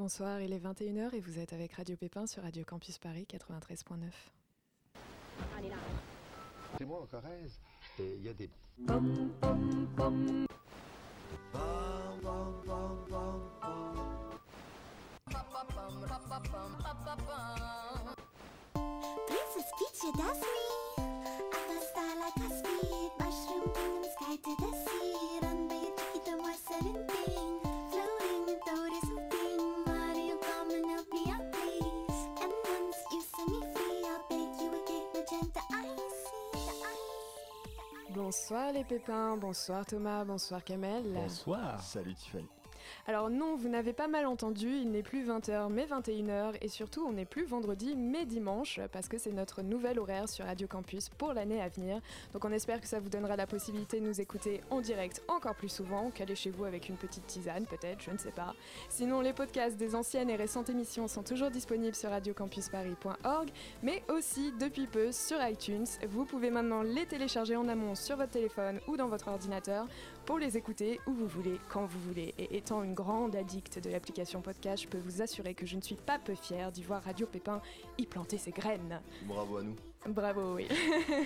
Bonsoir, il est 21h et vous êtes avec Radio Pépin sur Radio Campus Paris 93.9. C'est moi en Corrèze. Et il y a des. This is Bonsoir les pépins, bonsoir Thomas, bonsoir Kamel. Bonsoir. Salut Tiffany. Alors non, vous n'avez pas mal entendu, il n'est plus 20h mais 21h et surtout on n'est plus vendredi mais dimanche parce que c'est notre nouvel horaire sur Radio Campus pour l'année à venir. Donc on espère que ça vous donnera la possibilité de nous écouter en direct encore plus souvent, qu'aller chez vous avec une petite tisane peut-être, je ne sais pas. Sinon les podcasts des anciennes et récentes émissions sont toujours disponibles sur radiocampusparis.org mais aussi depuis peu sur iTunes. Vous pouvez maintenant les télécharger en amont sur votre téléphone ou dans votre ordinateur pour les écouter où vous voulez, quand vous voulez. Et étant une grande addict de l'application podcast, je peux vous assurer que je ne suis pas peu fière d'y voir Radio Pépin y planter ses graines. Bravo à nous. Bravo, oui.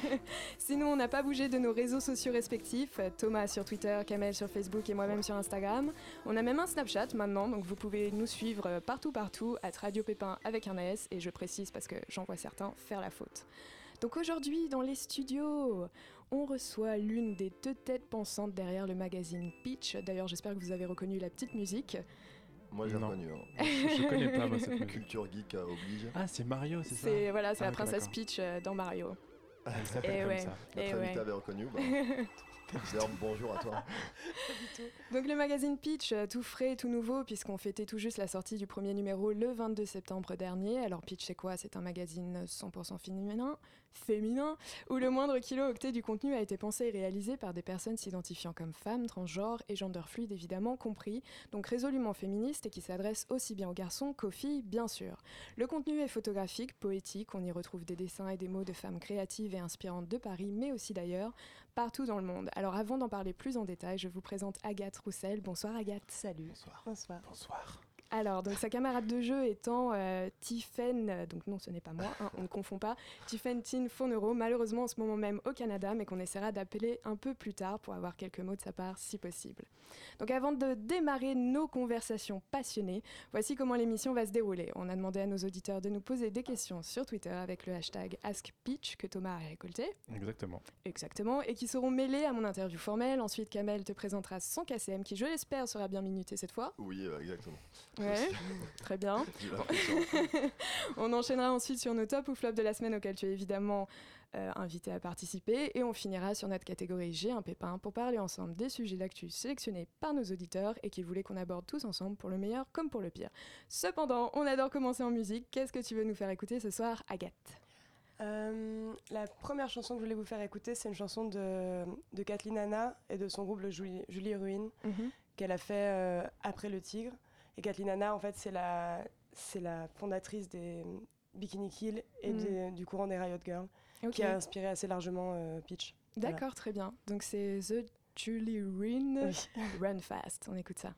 Sinon, on n'a pas bougé de nos réseaux sociaux respectifs. Thomas sur Twitter, Kamel sur Facebook et moi-même sur Instagram. On a même un Snapchat maintenant, donc vous pouvez nous suivre partout, partout, à Radio Pépin avec un S. Et je précise parce que j'en vois certains faire la faute. Donc aujourd'hui, dans les studios, on reçoit l'une des deux têtes pensantes derrière le magazine Peach. D'ailleurs, j'espère que vous avez reconnu la petite musique. Moi j'ai reconnu. hein. Je, connais pas moi cette. Culture geek euh, oblige. Ah, c'est Mario, c'est ça C'est voilà, c'est Ah, la princesse d'accord. Peach euh, dans Mario. Elle s'appelle Eh comme ouais. ça. Eh Notre ouais. invité avait reconnu. Bah. D'ailleurs, bonjour à toi. Donc le magazine Pitch, euh, tout frais, tout nouveau, puisqu'on fêtait tout juste la sortie du premier numéro le 22 septembre dernier. Alors Pitch, c'est quoi? C'est un magazine 100% féminin, féminin, où le moindre kilo octet du contenu a été pensé et réalisé par des personnes s'identifiant comme femmes, transgenres et gender fluide évidemment compris, donc résolument féministe et qui s'adresse aussi bien aux garçons qu'aux filles, bien sûr. Le contenu est photographique, poétique, on y retrouve des dessins et des mots de femmes créatives et inspirantes de Paris, mais aussi d'ailleurs, partout dans le monde. Alors avant d'en parler plus en détail, je vous présente Agathe Roussel. Bonsoir Agathe. Salut. Bonsoir. Bonsoir. Bonsoir. Alors, donc sa camarade de jeu étant euh, Tiffen, donc non, ce n'est pas moi, hein, on ne confond pas, Tiffen Tin Fournero, malheureusement en ce moment même au Canada, mais qu'on essaiera d'appeler un peu plus tard pour avoir quelques mots de sa part si possible. Donc avant de démarrer nos conversations passionnées, voici comment l'émission va se dérouler. On a demandé à nos auditeurs de nous poser des questions sur Twitter avec le hashtag AskPitch que Thomas a récolté. Exactement. Exactement, et qui seront mêlés à mon interview formelle. Ensuite, Kamel te présentera son KCM qui, je l'espère, sera bien minuté cette fois. Oui, euh, exactement. Ouais, très bien. On enchaînera ensuite sur nos top ou flop de la semaine auxquels tu es évidemment euh, invité à participer. Et on finira sur notre catégorie J'ai un pépin pour parler ensemble des sujets d'actu sélectionnés par nos auditeurs et qu'ils voulaient qu'on aborde tous ensemble pour le meilleur comme pour le pire. Cependant, on adore commencer en musique. Qu'est-ce que tu veux nous faire écouter ce soir, Agathe? Euh, la première chanson que je voulais vous faire écouter, c'est une chanson de, de Kathleen Anna et de son groupe le Julie, Julie Ruin qu'elle a fait euh, après Le Tigre. Et Kathleen Anna, en fait, c'est la, c'est la fondatrice des Bikini Kill et Mm. des- du courant des Riot Girls, qui a inspiré assez largement euh, Peach. D'accord, très bien. Donc c'est The Julie Rin Oui. Run Fast. On écoute ça.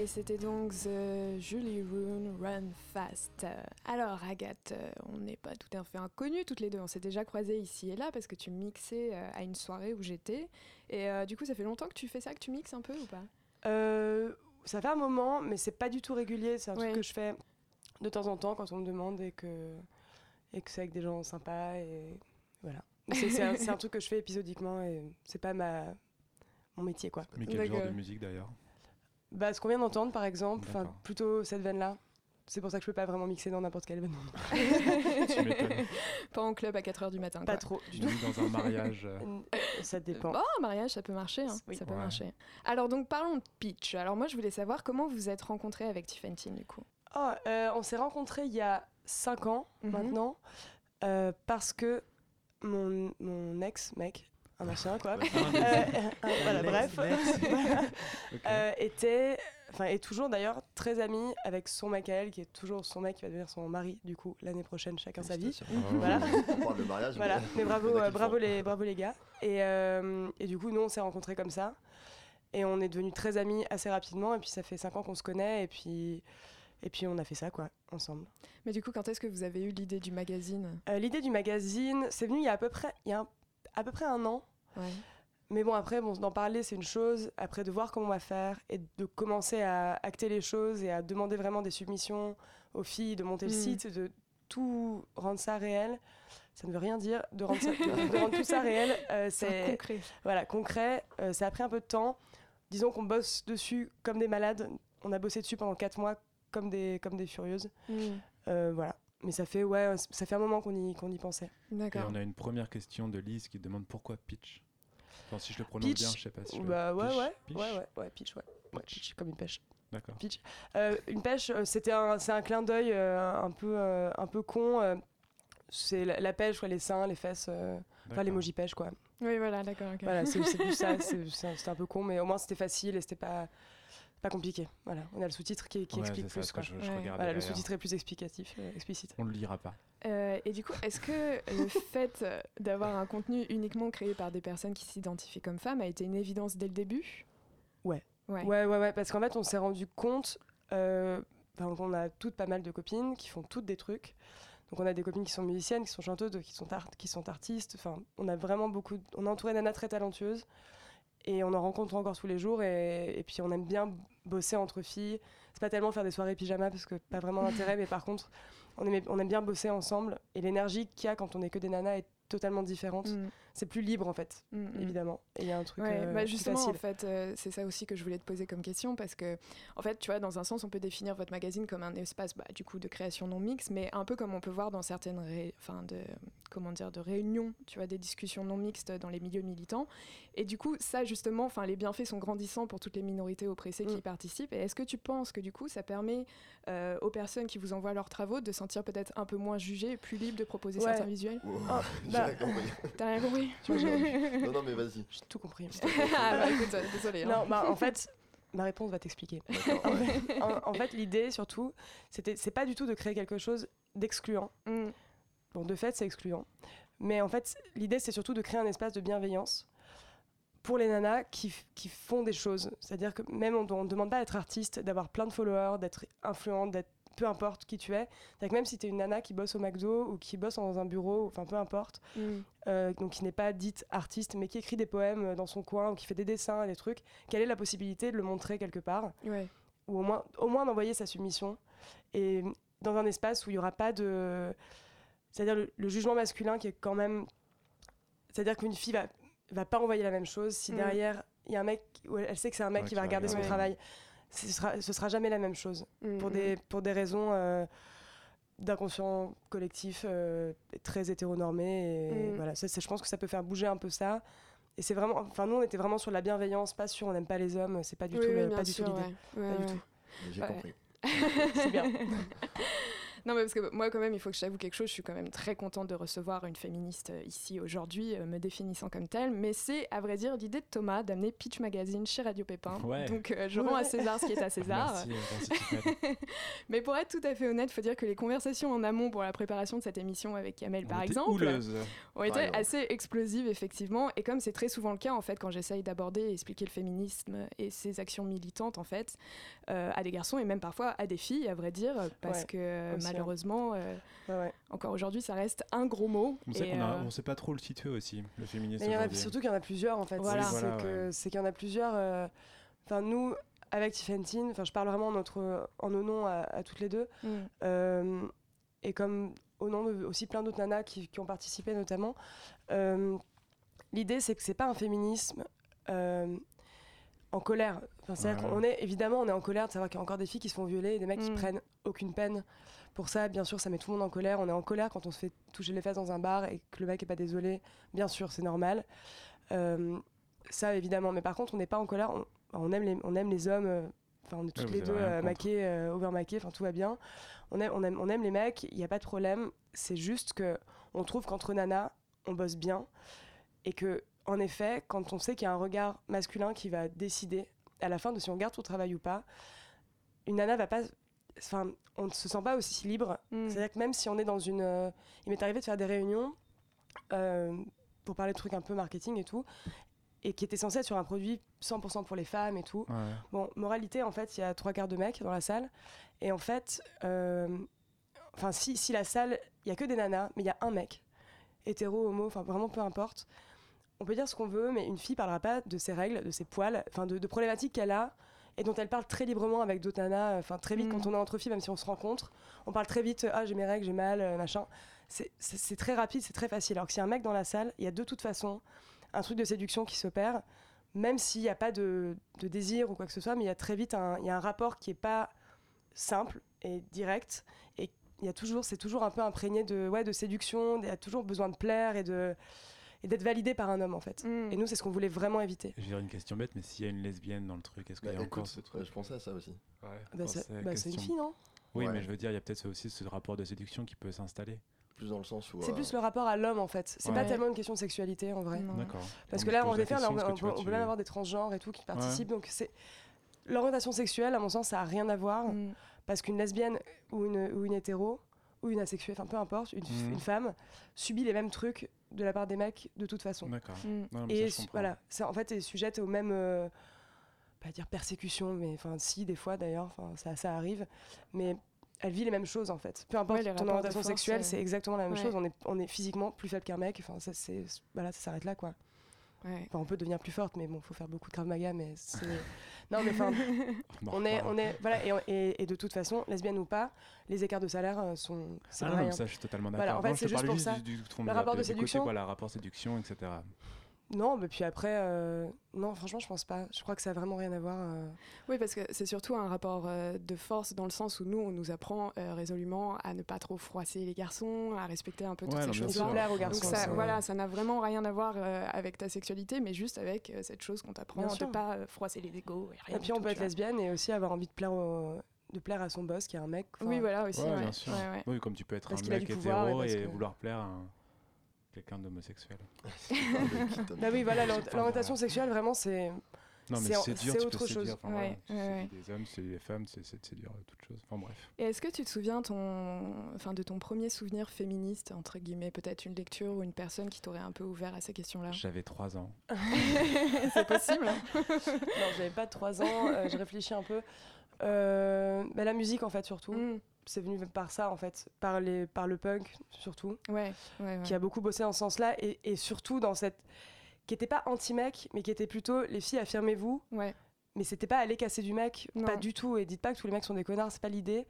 Et c'était donc The Julie Rune Run Fast. Alors Agathe, on n'est pas tout à fait inconnus toutes les deux, on s'est déjà croisés ici et là parce que tu mixais euh, à une soirée où j'étais. Et euh, du coup, ça fait longtemps que tu fais ça, que tu mixes un peu ou pas? Euh, ça fait un moment, mais c'est pas du tout régulier. C'est un Ouais. truc que je fais de temps en temps quand on me demande et que, et que c'est avec des gens sympas. Et voilà. C'est c'est un, c'est un truc que je fais épisodiquement et c'est pas ma, mon métier quoi. Mais quel genre de musique d'ailleurs? Bah, ce qu'on vient d'entendre par exemple, enfin plutôt cette veine-là. C'est pour ça que je peux pas vraiment mixer dans n'importe quel événement. Tu m'étonnes. Pas en club à 4h du matin. Pas quoi. trop. Ni dans un mariage. euh, Ça dépend. Oh, un mariage, ça peut marcher. hein, Oui. Ça peut Ouais. marcher. Alors donc parlons de pitch. Alors moi, je voulais savoir comment vous êtes rencontrés avec Tiffany du coup. Oh, euh, on s'est rencontrés il y a 5 ans Mhm. maintenant euh, parce que mon, mon ex-mec, un ancien quoi, euh, euh, voilà, bref, Voilà. Ok. Euh, était, enfin est toujours d'ailleurs très ami avec son mec à elle qui est toujours son mec qui va devenir son mari du coup l'année prochaine chacun sa vie. Voilà. On parle de mariage. Voilà, mais bravo, euh, bravo, les, bravo les gars. Et, euh, et du coup, nous, on s'est rencontrés comme ça. Et on est devenus très amis assez rapidement. Et puis, ça fait 5 ans qu'on se connaît. Et puis, et puis, on a fait ça, quoi, ensemble. Mais du coup, quand est-ce que vous avez eu l'idée du magazine? Euh, L'idée du magazine, c'est venu il y a à peu près, il y a un- à peu près un an. Ouais. Mais bon, après, bon, d'en parler, c'est une chose. Après, de voir comment on va faire et de commencer à acter les choses et à demander vraiment des submissions aux filles, de monter le Mm. site, de tout rendre ça réel. Ça ne veut rien dire de rendre, ça- de- de rendre tout ça réel. euh, C'est concret. voilà, concret. euh, ça a pris un peu de temps. Disons qu'on bosse dessus comme des malades. On a bossé dessus pendant 4 mois comme des, comme des furieuses. Mm. Euh, voilà. Mais ça fait, ouais, ça fait un moment qu'on y, qu'on y pensait. Et D'accord. on a une première question de Lise qui demande pourquoi pitch Enfin, si je le prononce Pitch bien, je sais pas si je le- Bah ouais, Pitch, ouais, pitch ouais, ouais, ouais, pitch, ouais. Ouais, pitch, comme une pêche. D'accord. Pitch. Euh, une pêche, euh, c'était un, c'est un clin d'œil euh, un peu, euh, un peu con. euh, c'est la, la pêche, quoi, les seins, les fesses, enfin l'emoji pêche, quoi. Oui, voilà, d'accord. Voilà, c'est c'est plus ça. c'est- c'est- C'était un peu con, mais au moins c'était facile et c'était pas, pas compliqué. Voilà, on a le sous-titre qui, qui Ouais, explique ça, plus, quoi. que je, je Ouais. regardais Voilà, le sous-titre est plus explicatif, euh, explicite. On le lira pas. Euh, et du coup, est-ce que le fait d'avoir un contenu uniquement créé par des personnes qui s'identifient comme femmes a été une évidence dès le début? Ouais. Ouais. Ouais, ouais, ouais, parce qu'en fait, on s'est rendu compte, euh, enfin, qu'on a toutes pas mal de copines qui font toutes des trucs. Donc, on a des copines qui sont musiciennes, qui sont chanteuses, qui sont, art- qui sont artistes. Enfin, on a vraiment beaucoup. On a entouré d'Anna très talentueuses et on en rencontre encore tous les jours. Et, et puis, on aime bien bosser entre filles. C'est pas tellement faire des soirées pyjama parce que pas vraiment d'intérêt, mais par contre, on aime, on aime bien bosser ensemble. Et l'énergie qu'il y a quand on est que des nanas est totalement différente. Mm, C'est plus libre en fait, mm, mm. évidemment. Et il y a un truc Ouais, euh, bah plus justement, en facile. fait, euh, c'est ça aussi que je voulais te poser comme question parce que, en fait, tu vois, dans un sens, on peut définir votre magazine comme un espace, bah, du coup, de création non mixte, mais un peu comme on peut voir dans certaines, ré- enfin, de, comment dire, de réunions, tu vois, des discussions non mixtes dans les milieux militants. Et du coup, ça, justement, enfin, les bienfaits sont grandissants pour toutes les minorités oppressées qui Mm. y participent. Et est-ce que tu penses que, du coup, ça permet euh, aux personnes qui vous envoient leurs travaux de sentir peut-être un peu moins jugées plus libres de proposer Ouais. certains visuels? Oh, J'ai bah- rien compris? Non, non, mais vas-y. J'ai tout compris. Ah bah écoute, euh, désolé. hein. Non, bah, en fait, ma réponse va t'expliquer. D'accord, En ouais. fait, en- en fait, l'idée, surtout, c'était, c'est pas du tout de créer quelque chose d'excluant. Mm. Bon, de fait, c'est excluant. Mais en fait, l'idée, c'est surtout de créer un espace de bienveillance pour les nanas qui, qui font des choses. C'est-à-dire que même on ne demande pas d'être artiste, d'avoir plein de followers, d'être influente, d'être peu importe qui tu es. C'est-à-dire que même si tu es une nana qui bosse au McDo ou qui bosse dans un bureau, enfin peu importe, Mm. euh, donc qui n'est pas dite artiste, mais qui écrit des poèmes euh, dans son coin ou qui fait des dessins, des trucs, quelle est la possibilité de le montrer quelque part Ouais. ou au moins, au moins d'envoyer sa submission et dans un espace où il n'y aura pas de. C'est-à-dire le, le jugement masculin qui est quand même. C'est-à-dire qu'une fille va, va pas envoyer la même chose si Mm. derrière il y a un mec, où elle sait que c'est un mec Ouais, qui va regarder son travail. Ce sera, ce sera jamais la même chose Mm, pour mm. des, pour des raisons euh, d'inconscient collectif euh, très hétéronormé. Et Mm. voilà, ça, je pense que ça peut faire bouger un peu ça. Et c'est vraiment, enfin nous on était vraiment sur la bienveillance, pas sur on n'aime pas les hommes, c'est pas du Oui, tout, oui, l'idée. ouais. Ouais, Pas du ouais. J'ai Ouais. compris. C'est bien. Non, mais parce que moi, quand même, il faut que je t'avoue quelque chose. Je suis quand même très contente de recevoir une féministe euh, ici aujourd'hui, euh, me définissant comme telle. Mais c'est, à vrai dire, l'idée de Thomas d'amener Pitch Magazine chez Radio Pépin. Ouais. Donc, euh, je rends à César ce qui est à César. Merci, merci. Mais pour être tout à fait honnête, il faut dire que les conversations en amont pour la préparation de cette émission avec Kamel, par On était exemple, houleuse. ont été Par assez explosives, effectivement. Et comme c'est très souvent le cas, en fait, quand j'essaye d'aborder et expliquer le féminisme et ses actions militantes, en fait, euh, à des garçons et même parfois à des filles, à vrai dire, parce Ouais, que aussi. Malheureusement, euh, Ouais, ouais. encore aujourd'hui, ça reste un gros mot. On sait qu'on euh, on sait pas trop le situer aussi, le féminisme. Mais il y en a, aujourd'hui. surtout qu'il y en a plusieurs en fait. Voilà. C'est Voilà, ouais. qu'il y en a plusieurs. euh, Enfin, nous, avec Tiffany, enfin, je parle vraiment en, notre, en nos noms à, à toutes les deux. mm, Euh, et comme au nom de aussi plein d'autres nanas qui, qui ont participé notamment. euh, L'idée, c'est que c'est pas un féminisme euh, en colère. Enfin, C'est-à-dire Ouais. qu'on est évidemment on est en colère de savoir qu'il y a encore des filles qui se font violer et des mecs qui Mm. prennent aucune peine pour ça. Bien sûr, ça met tout le monde en colère. On est en colère quand on se fait toucher les fesses dans un bar et que le mec est pas désolé. Bien sûr, c'est normal. Euh, ça évidemment. Mais par contre, on n'est pas en colère. On, on aime les on aime les hommes. euh, Enfin, on est toutes les deux euh, maqués, euh. Enfin, tout va bien. On aime, on aime, on aime les mecs. Il n'y a pas de problème. C'est juste que on trouve qu'entre nanas, on bosse bien et que en effet, quand on sait qu'il y a un regard masculin qui va décider à la fin de si on garde son travail ou pas, une nana va pas. Enfin, on ne se sent pas aussi libre. mm. C'est-à-dire que même si on est dans une. euh, il m'est arrivé de faire des réunions euh, pour parler de trucs un peu marketing et tout, et qui étaient censés être sur un produit 100% pour les femmes et tout. Ouais. Bon, moralité, en fait, il y a trois quarts de mecs dans la salle. Et en fait, euh, enfin, si, si la salle, il y a que des nanas, mais il y a un mec, hétéro, homo, enfin, vraiment peu importe. On peut dire ce qu'on veut, mais une fille parlera pas de ses règles, de ses poils, enfin, de, de problématiques qu'elle a et dont elle parle très librement avec d'autres nanas. Enfin, très vite, Mm. quand on est entre filles, même si on se rencontre, on parle très vite. Ah, j'ai mes règles, j'ai mal, euh, machin. C'est- très rapide, c'est très facile. Alors que s'il y a un mec dans la salle, il y a de toute façon un truc de séduction qui s'opère même s'il n'y a pas de, de désir ou quoi que ce soit, mais il y a très vite un, y a un rapport qui n'est pas simple et direct. Et il y a toujours, c'est toujours un peu imprégné de, ouais, de séduction, il y a toujours besoin de plaire et de et d'être validé par un homme en fait. Mm. Et nous, c'est ce qu'on voulait vraiment éviter. Je vais dire une question bête, mais s'il y a une lesbienne dans le truc, est-ce qu'il Bah, y a encore écoute, ce ouais, je pensais à ça aussi. Ouais, Bah, c'est bah, c'est une question- fille, non? Oui, Ouais. mais je veux dire, il y a peut-être aussi ce rapport de séduction qui peut s'installer. Plus dans le sens où. C'est euh, plus le rapport à l'homme en fait. C'est pas Ouais. tellement une question de sexualité en vrai. D'accord. Parce que là, en effet, on, on- on tu vois, peut même avoir des transgenres et tout qui participent. Donc c'est l'orientation sexuelle, à mon sens, ça a rien à voir. Mm. Parce qu'une lesbienne ou une, ou une hétéro ou une asexuée, enfin peu importe, une, une femme subit les mêmes trucs de la part des mecs de toute façon. D'accord. Mm. Ça, Et voilà, c'est en fait est sujette aux mêmes, euh, pas dire persécution, mais enfin si des fois d'ailleurs, ça, ça arrive, mais elle vit les mêmes choses en fait. Peu importe Ouais, les ton orientation force, sexuelle, c'est exactement la même ouais. chose. On est, on est physiquement plus faible qu'un mec. Enfin ça c'est, voilà, ça s'arrête là quoi. Ouais. Enfin, on peut devenir plus forte, mais bon, faut faire beaucoup de krav maga, mais c'est. Non, mais enfin, en on est, on est, voilà, et, et- et de toute façon, lesbienne ou pas, les écarts de salaire euh, sont, c'est Ah non, rien. mais ça, je suis totalement d'accord. Voilà, en fait, c'est te juste pour juste ça. Du, du, ton- Le rapport de côtés, séduction Voilà, rapport séduction, etc. Non, mais puis après, euh, non, franchement, je pense pas. Je crois que ça a vraiment rien à voir. euh. Oui, parce que c'est surtout un rapport euh, de force dans le sens où nous, on nous apprend euh, résolument à ne pas trop froisser les garçons, à respecter un peu Ouais, toutes non, ces choses-là. Donc garçons. ça, ça. voilà, ça n'a vraiment rien à voir euh, avec ta sexualité, mais juste avec euh, cette chose qu'on t'apprend de pas euh, froisser les égaux. Et, rien Et puis on tout, peut être vois. lesbienne et aussi avoir envie de plaire, au- de plaire à son boss qui est un mec. Oui, voilà aussi. Ouais, ouais. bien sûr. Ouais, ouais. Oui, comme tu peux être Parce un mec pouvoir hétéro et parce et que- vouloir plaire à un- quelqu'un d'homosexuel. Bah oui, voilà, l'orientation sexuelle, vraiment, c'est. Non, mais C'est dur, autre chose. Enfin, Ouais, voilà, ouais, c'est des hommes, c'est des femmes, c'est séduire euh, toute chose. Enfin bref. Et est-ce que tu te souviens ton... enfin, de ton premier souvenir féministe, entre guillemets, peut-être une lecture ou une personne qui t'aurait un peu ouvert à ces questions-là? J'avais 3 ans. C'est possible. Non, j'avais pas 3 ans, euh, je réfléchis un peu. Euh, bah, la musique, en fait, surtout. Mm. C'est venu par ça, en fait. Par, les, par le punk, surtout. Ouais, ouais, ouais. Qui a beaucoup bossé dans ce sens-là. Et, et surtout dans cette. qui était pas anti-mec, mais qui était plutôt les filles, affirmez-vous. Ouais. Mais c'était pas aller casser du mec, Non. pas du tout. Et dites pas que tous les mecs sont des connards, c'est pas l'idée.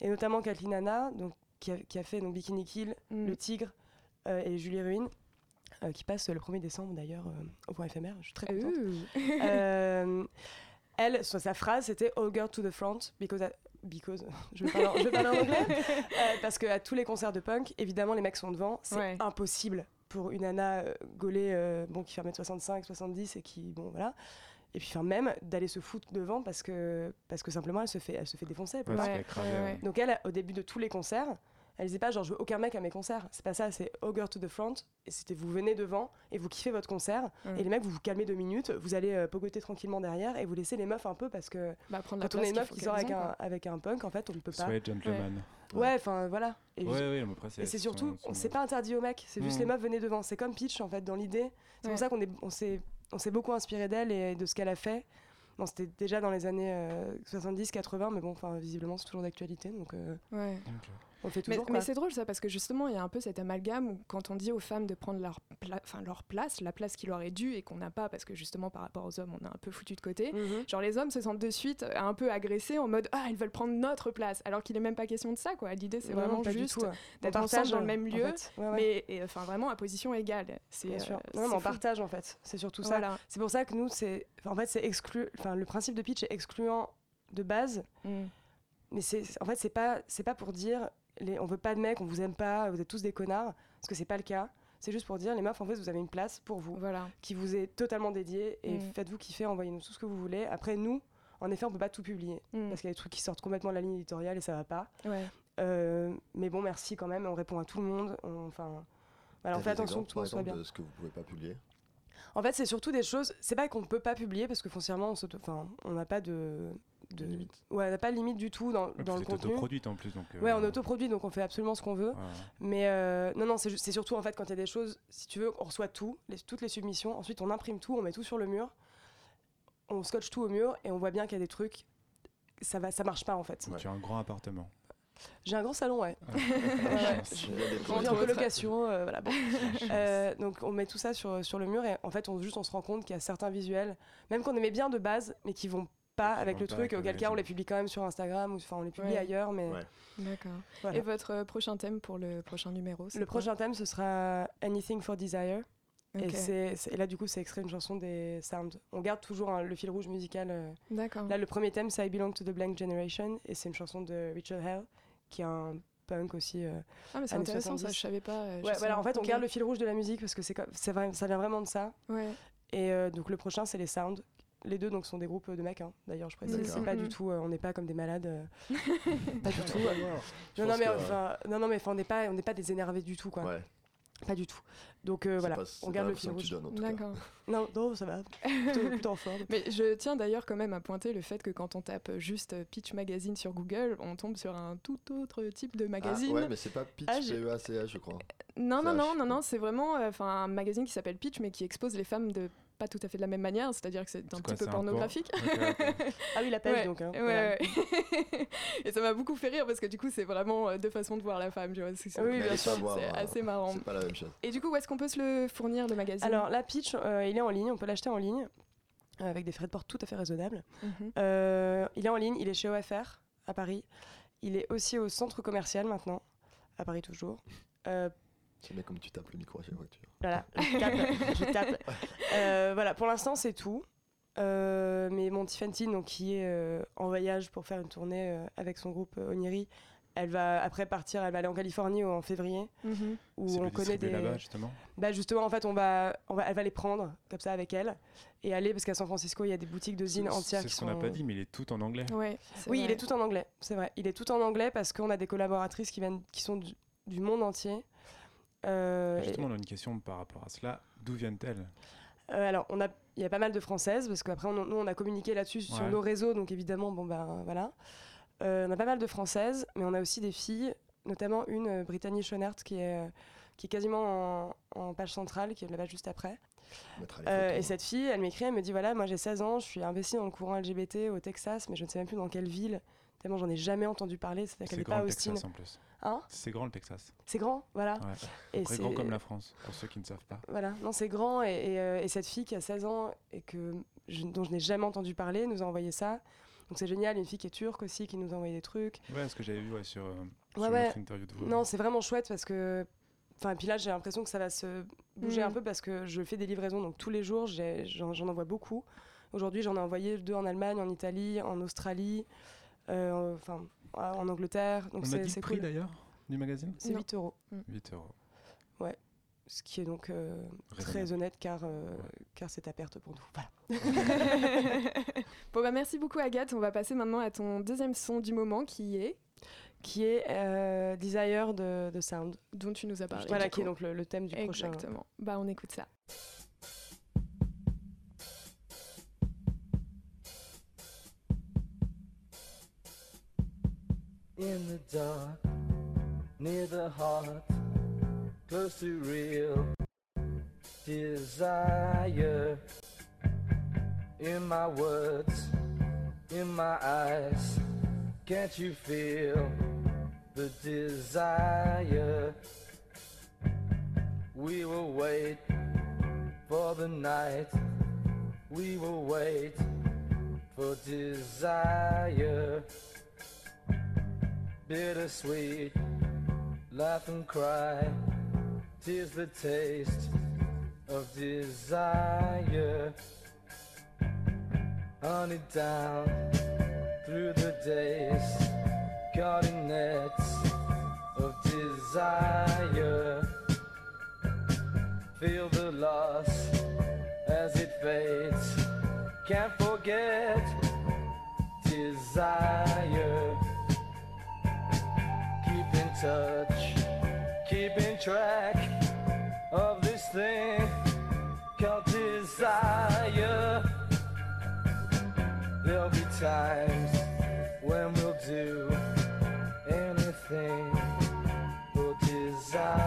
Et notamment Kathleen Hanna, donc, qui, a, qui a fait donc, Bikini Kill, Mm. Le Tigre euh, et Julie Ruine, euh, qui passe le 1er décembre d'ailleurs euh, au point éphémère. Je suis très contente. Euh, elle, sa sa phrase, c'était All girl to the front, because. Because je vais parler, en- je vais parler en anglais. Euh, parce qu'à tous les concerts de punk, évidemment, les mecs sont devant. C'est Ouais. impossible pour une nana euh, gaulée, euh, bon, qui fait 1m65, 70 et qui. Bon, voilà. et puis enfin même d'aller se foutre devant parce que parce que simplement elle se fait elle se fait défoncer ouais. ouais. donc elle au début de tous les concerts elle disait pas genre je veux aucun mec à mes concerts c'est pas ça c'est Ogre to the front et c'était vous venez devant et vous kiffez votre concert Mm. et les mecs vous vous calmez deux minutes vous allez euh, pogoter tranquillement derrière et vous laissez les meufs un peu parce que Bah, prendre quand on place est une meuf qui sort avec un quoi. avec un punk en fait on ne peut pas Soyez gentleman. ouais enfin voilà et, Ouais, ouais, et c'est surtout son- on son- s'est pas interdit aux mecs c'est juste Mm. les meufs venaient devant c'est comme Peach en fait dans l'idée c'est Ouais. pour ça qu'on est on s'est on s'est beaucoup inspiré d'elle et de ce qu'elle a fait bon c'était déjà dans les années 70 80 mais bon enfin visiblement c'est toujours d'actualité donc euh, Ouais. On le fait Mais, toujours mais quoi. c'est drôle ça parce que justement il y a un peu cet amalgame où quand on dit aux femmes de prendre leur, pla- enfin, leur place, la place qui leur est due et qu'on n'a pas parce que justement par rapport aux hommes on est un peu foutu de côté. Mhm. Genre les hommes se sentent de suite euh, un peu agressés en mode ah ils veulent prendre notre place alors qu'il est même pas question de ça quoi. L'idée c'est vraiment juste d'être ensemble partage, dans le même en lieu, fait. Ouais, ouais. mais enfin vraiment à position égale. C'est euh, sûr. mais on partage en fait. C'est surtout ça. C'est pour ça que nous, c'est. En fait, c'est exclu. Enfin, le principe de pitch est excluant de base, Mm. mais c'est. En fait, c'est pas. C'est pas pour dire. Les... On veut pas de mecs, on vous aime pas, vous êtes tous des connards, parce que c'est pas le cas. C'est juste pour dire, les meufs, en fait, vous avez une place pour vous, Voilà. qui vous est totalement dédiée, et Mm. faites-vous kiffer, envoyez-nous tout ce que vous voulez. Après, nous, en effet, on peut pas tout publier, Mm. parce qu'il y a des trucs qui sortent complètement de la ligne éditoriale et ça va pas. Ouais. Euh, mais bon, merci quand même, on répond à tout le monde. on- Enfin. Voilà, on T'as fait des attention que tout le monde soit bien. de ce que vous pouvez pas publier? En fait, c'est surtout des choses. C'est pas qu'on ne peut pas publier parce que foncièrement, on n'a pas de, De limite. Ouais, on n'a pas de limite du tout dans, Ouais, dans le contenu. autoproduite en plus. Donc, euh, Ouais, on autoproduit, donc on fait absolument ce qu'on veut. ouais. Mais euh, non, non, c'est surtout en fait quand il y a des choses, si tu veux, on reçoit tout, les- toutes les submissions. Ensuite, on imprime tout, on met tout sur le mur, on scotche tout au mur et on voit bien qu'il y a des trucs, ça va, ça marche pas en fait. Ouais. Tu as un grand appartement. J'ai un grand salon, ouais. Ah, On vit en colocation, euh, voilà. bon. Euh, donc on met tout ça sur, sur le mur et en fait on juste on se rend compte qu'il y a certains visuels, même qu'on aimait bien de base, mais qui vont pas avec le truc, auquel cas on les publie quand même sur Instagram ou enfin on les publie Ouais. ailleurs, mais Ouais. D'accord. voilà. Et votre euh, prochain thème pour le prochain numéro Le prochain thème ce sera Anything for Desire et, c'est- et là du coup c'est extrait d'une chanson des Sound. On garde toujours hein, le fil rouge musical. euh. D'accord. Là le premier thème c'est I Belong to the Blank Generation et c'est une chanson de Richard Hell qui est un punk aussi. euh. Ah mais c'est intéressant ça, 70. je savais pas. euh, Ouais, voilà, en fait on garde le fil rouge de la musique parce que c'est, ça vient vraiment de ça. Ouais. Et euh, donc le prochain, c'est les Sound. Les deux donc sont des groupes de mecs. hein. D'ailleurs, je précise, c'est pas du tout. euh, on n'est pas comme des malades. euh, pas du tout. Je Non, non, mais enfin, non, non, mais enfin, on n'est pas, on n'est pas des énervés du tout, quoi. Ouais. Pas du tout. Donc euh, voilà, pas- on pas garde le fil rouge. tu donnes, en tout cas. D'accord. Non, non, ça va. Plutôt, plutôt en forme. Mais je tiens d'ailleurs quand même à pointer le fait que quand on tape juste Pitch Magazine sur Google, on tombe sur un tout autre type de magazine. Ah, ouais, mais c'est pas Pitch, Ah, P-E-A-C-H, je crois. Non, non, non, non, non, c'est vraiment euh, enfin un magazine qui s'appelle Pitch, mais qui expose les femmes de pas tout à fait de la même manière, c'est-à-dire que c'est un petit quoi, peu pornographique. Ah oui, la pêche Ouais, donc. hein, ouais, voilà. ouais. Et ça m'a beaucoup fait rire parce que du coup, c'est vraiment euh, deux façons de voir la femme, tu vois. c'est- Oui, bien sûr, C'est euh, assez marrant. C'est pas la même chose. Et du coup, où est-ce qu'on peut se le fournir, le magazine? Alors la pitch, euh, il est en ligne. On peut l'acheter en ligne euh, avec des frais de port tout à fait raisonnables. Mhm. Euh, il est en ligne. Il est chez OFR à Paris. Il est aussi au centre commercial maintenant à Paris toujours. Euh, C'est bien comme tu tapes le micro à chaque fois que tu Voilà, je tape. je tape. Euh, voilà, pour l'instant, c'est tout. Euh, mais mon Tiffany, donc qui est euh, en voyage pour faire une tournée euh, avec son groupe euh, Oniri, elle va après partir, elle va aller en Californie en février, Mhm. où C'est on connaît des. là-bas, justement? Bah justement, en fait, on va, on va, elle va les prendre comme ça avec elle et aller parce qu'à San Francisco, il y a des boutiques de zines entières C'est ce qu'on n'a pas dit, mais il est tout en anglais. Ouais, Oui, vrai. il est tout en anglais, c'est vrai. Il est tout en anglais parce qu'on a des collaboratrices qui viennent, qui sont du, du monde entier. Euh, Justement, on a une question par rapport à cela. D'où viennent-elles Euh, alors, on a, il y a pas mal de françaises parce qu'après, on, nous, on a communiqué là-dessus sur nos réseaux, donc évidemment, bon ben voilà. Euh, on a pas mal de françaises, mais on a aussi des filles, notamment une euh, Brittany Schoenert qui est qui est quasiment en, en page centrale, qui est là-bas juste après. Euh, photos. et cette fille, elle m'écrit, elle me dit voilà, moi j'ai 16 ans, je suis investie dans le courant LGBT au Texas, mais je ne sais même plus dans quelle ville. Tellement j'en ai jamais entendu parler, c'est-à-dire qu'elle C'est n'est pas Austin. Texas en plus. Hein C'est grand le Texas. C'est grand, voilà. Ouais. Et c'est- grand comme la France, pour ceux qui ne savent pas. Voilà, non, c'est grand. Et, et, euh, et cette fille qui a 16 ans et que, je- dont je n'ai jamais entendu parler nous a envoyé ça. Donc c'est génial, une fille qui est turque aussi qui nous a envoyé des trucs. Ouais, ce que j'avais vu ouais, sur, euh, Ouais, sur ouais. notre interview de vous. Non, c'est vraiment chouette parce que. Enfin, puis là, j'ai l'impression que ça va se bouger Mm. un peu parce que je fais des livraisons. Donc tous les jours, j'en envoie beaucoup. Aujourd'hui, j'en ai envoyé deux en Allemagne, en Italie, en Australie, euh, enfin en Angleterre. Donc on a dit le prix cool. d'ailleurs du magazine C'est Non. 8 euros. 8 euros. ce qui est donc euh, très honnête car, euh, Ouais. car c'est à perte pour nous. Voilà. bon bah merci beaucoup Agathe. On va passer maintenant à ton deuxième son du moment qui est Qui est euh, Desire de, de Sound. dont tu nous as parlé. Voilà, qui est donc le, le thème du prochain. Exactement. Bah on écoute ça. In the dark, near the heart, close to real desire. In my words, in my eyes, can't you feel the desire? We will wait for the night, we will wait for desire bittersweet, laugh and cry, tears the taste of desire. Honey down through the days, in nets of desire. Feel the loss as it fades, can't forget desire touch, keeping track of this thing called desire. There'll be times when we'll do anything for desire.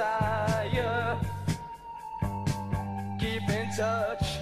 Desire. Keep in touch,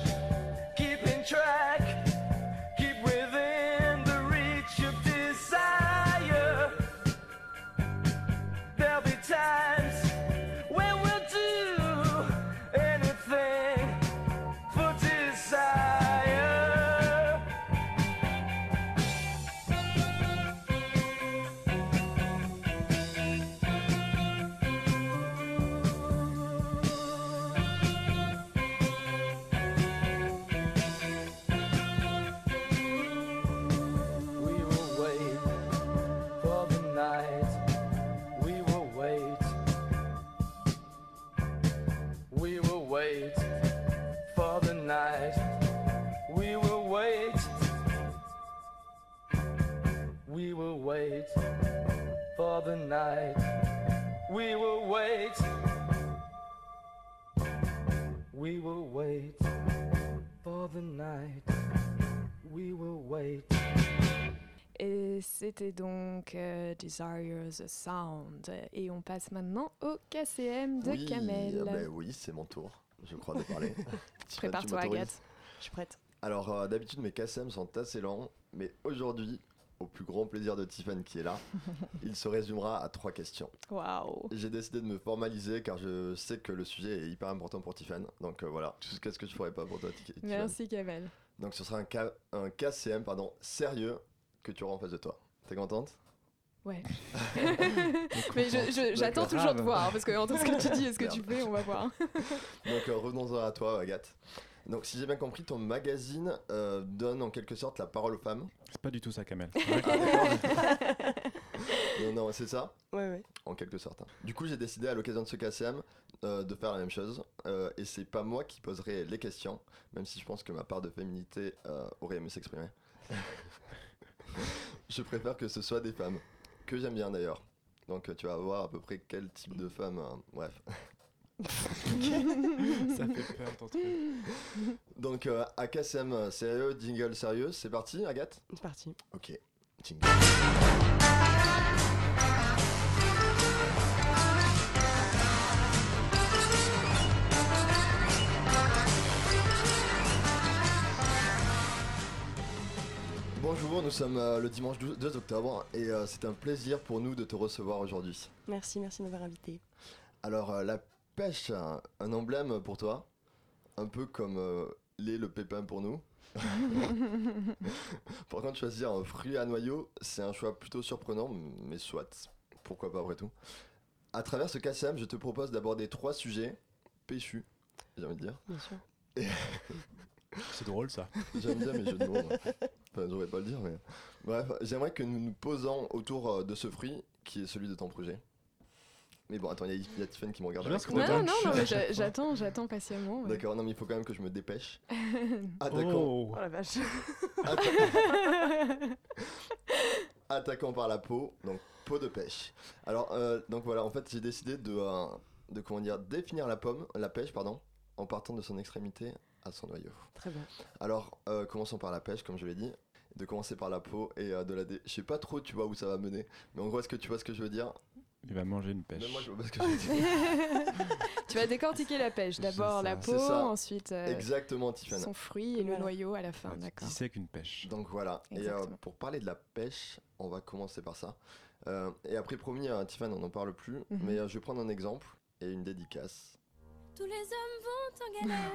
c'était donc euh, Desire the Sound. Et on passe maintenant au KCM de oui, Kamel. ah ben oui, c'est mon tour, je crois, de parler. Prépare-toi Agathe. Je suis prête. Alors, euh, d'habitude, mes KSM sont assez lents, mais aujourd'hui, au plus grand plaisir de Tiffany qui est là, il se résumera à trois questions. Waouh. J'ai décidé de me formaliser car je sais que le sujet est hyper important pour Tiffany. Donc euh, voilà, qu'est-ce que je ferais pas pour toi, Tiffany? Merci Kamel. Donc ce sera un, K- un KCM pardon, sérieux que tu auras en face de toi. T'es contente? Ouais. Mais j'attends toujours de voir, parce que entre ce que tu dis et ce que tu fais, on va voir. Donc euh, revenons-en à toi, Agathe. Donc si j'ai bien compris, ton magazine euh, donne en quelque sorte la parole aux femmes. C'est pas du tout ça, Kamel. non, non, c'est ça? Ouais, ouais. en quelque sorte. hein. Du coup, j'ai décidé à l'occasion de ce KCM euh, de faire la même chose. Euh, et c'est pas moi qui poserai les questions, même si je pense que ma part de féminité euh, aurait aimé s'exprimer. Je préfère que ce soit des femmes, que j'aime bien d'ailleurs. Donc tu vas voir à peu près quel type de femme. euh, bref. ça fait peur ton truc. Donc euh, euh, sérieux, jingle sérieux, c'est parti, Agathe? C'est parti. Ok, jingle. Bonjour, nous sommes euh, le dimanche 12 2 octobre et euh, c'est un plaisir pour nous de te recevoir aujourd'hui. Merci, merci de m'avoir invité. Alors euh, la pêche, un, un emblème pour toi, un peu comme euh, l'est le pépin pour nous. Par contre, choisir un fruit à noyau, c'est un choix plutôt surprenant, mais soit, pourquoi pas après tout. À travers ce KCM, je te propose d'aborder trois sujets péchus, j'ai envie de dire. Bien sûr. C'est drôle ça. J'aime bien mes jeux de mots. Enfin, j'aurais pas le dire, mais. Bref, j'aimerais que nous nous posons autour euh, de ce fruit qui est celui de ton projet. Mais bon, attends, il y, y a Tiffany qui me regarde. Avec Non, non, non, non, mais j'attends, j'attends patiemment. ouais. D'accord, non, mais il faut quand même que je me dépêche. Attaquons, Oh. Oh la vache. atta- attaquons par la peau, donc peau de pêche. Alors, euh, donc voilà, en fait, j'ai décidé de, euh, de comment dire, définir la pomme, la pêche, pardon, en partant de son extrémité à son noyau. Très bien. Alors, euh, commençons par la pêche, comme je l'ai dit. De commencer par la peau et euh, de la dé... Je sais pas trop, tu vois, où ça va mener. Mais en gros, est-ce que tu vois ce que je veux dire? Il va manger une pêche. Même moi, je vois pas ce que je veux dire. tu vas décortiquer la pêche. D'abord C'est la peau, C'est ensuite euh, Exactement, Tiffany. son fruit et le Voilà. noyau à la fin. Ouais, D'accord. dissèques une pêche. Donc voilà. Et euh, pour parler de la pêche, on va commencer par ça. Euh, et après, promis, à Tiffany, on n'en parle plus. Mhm. Mais euh, je vais prendre un exemple et une dédicace. Tous les hommes vont en galère,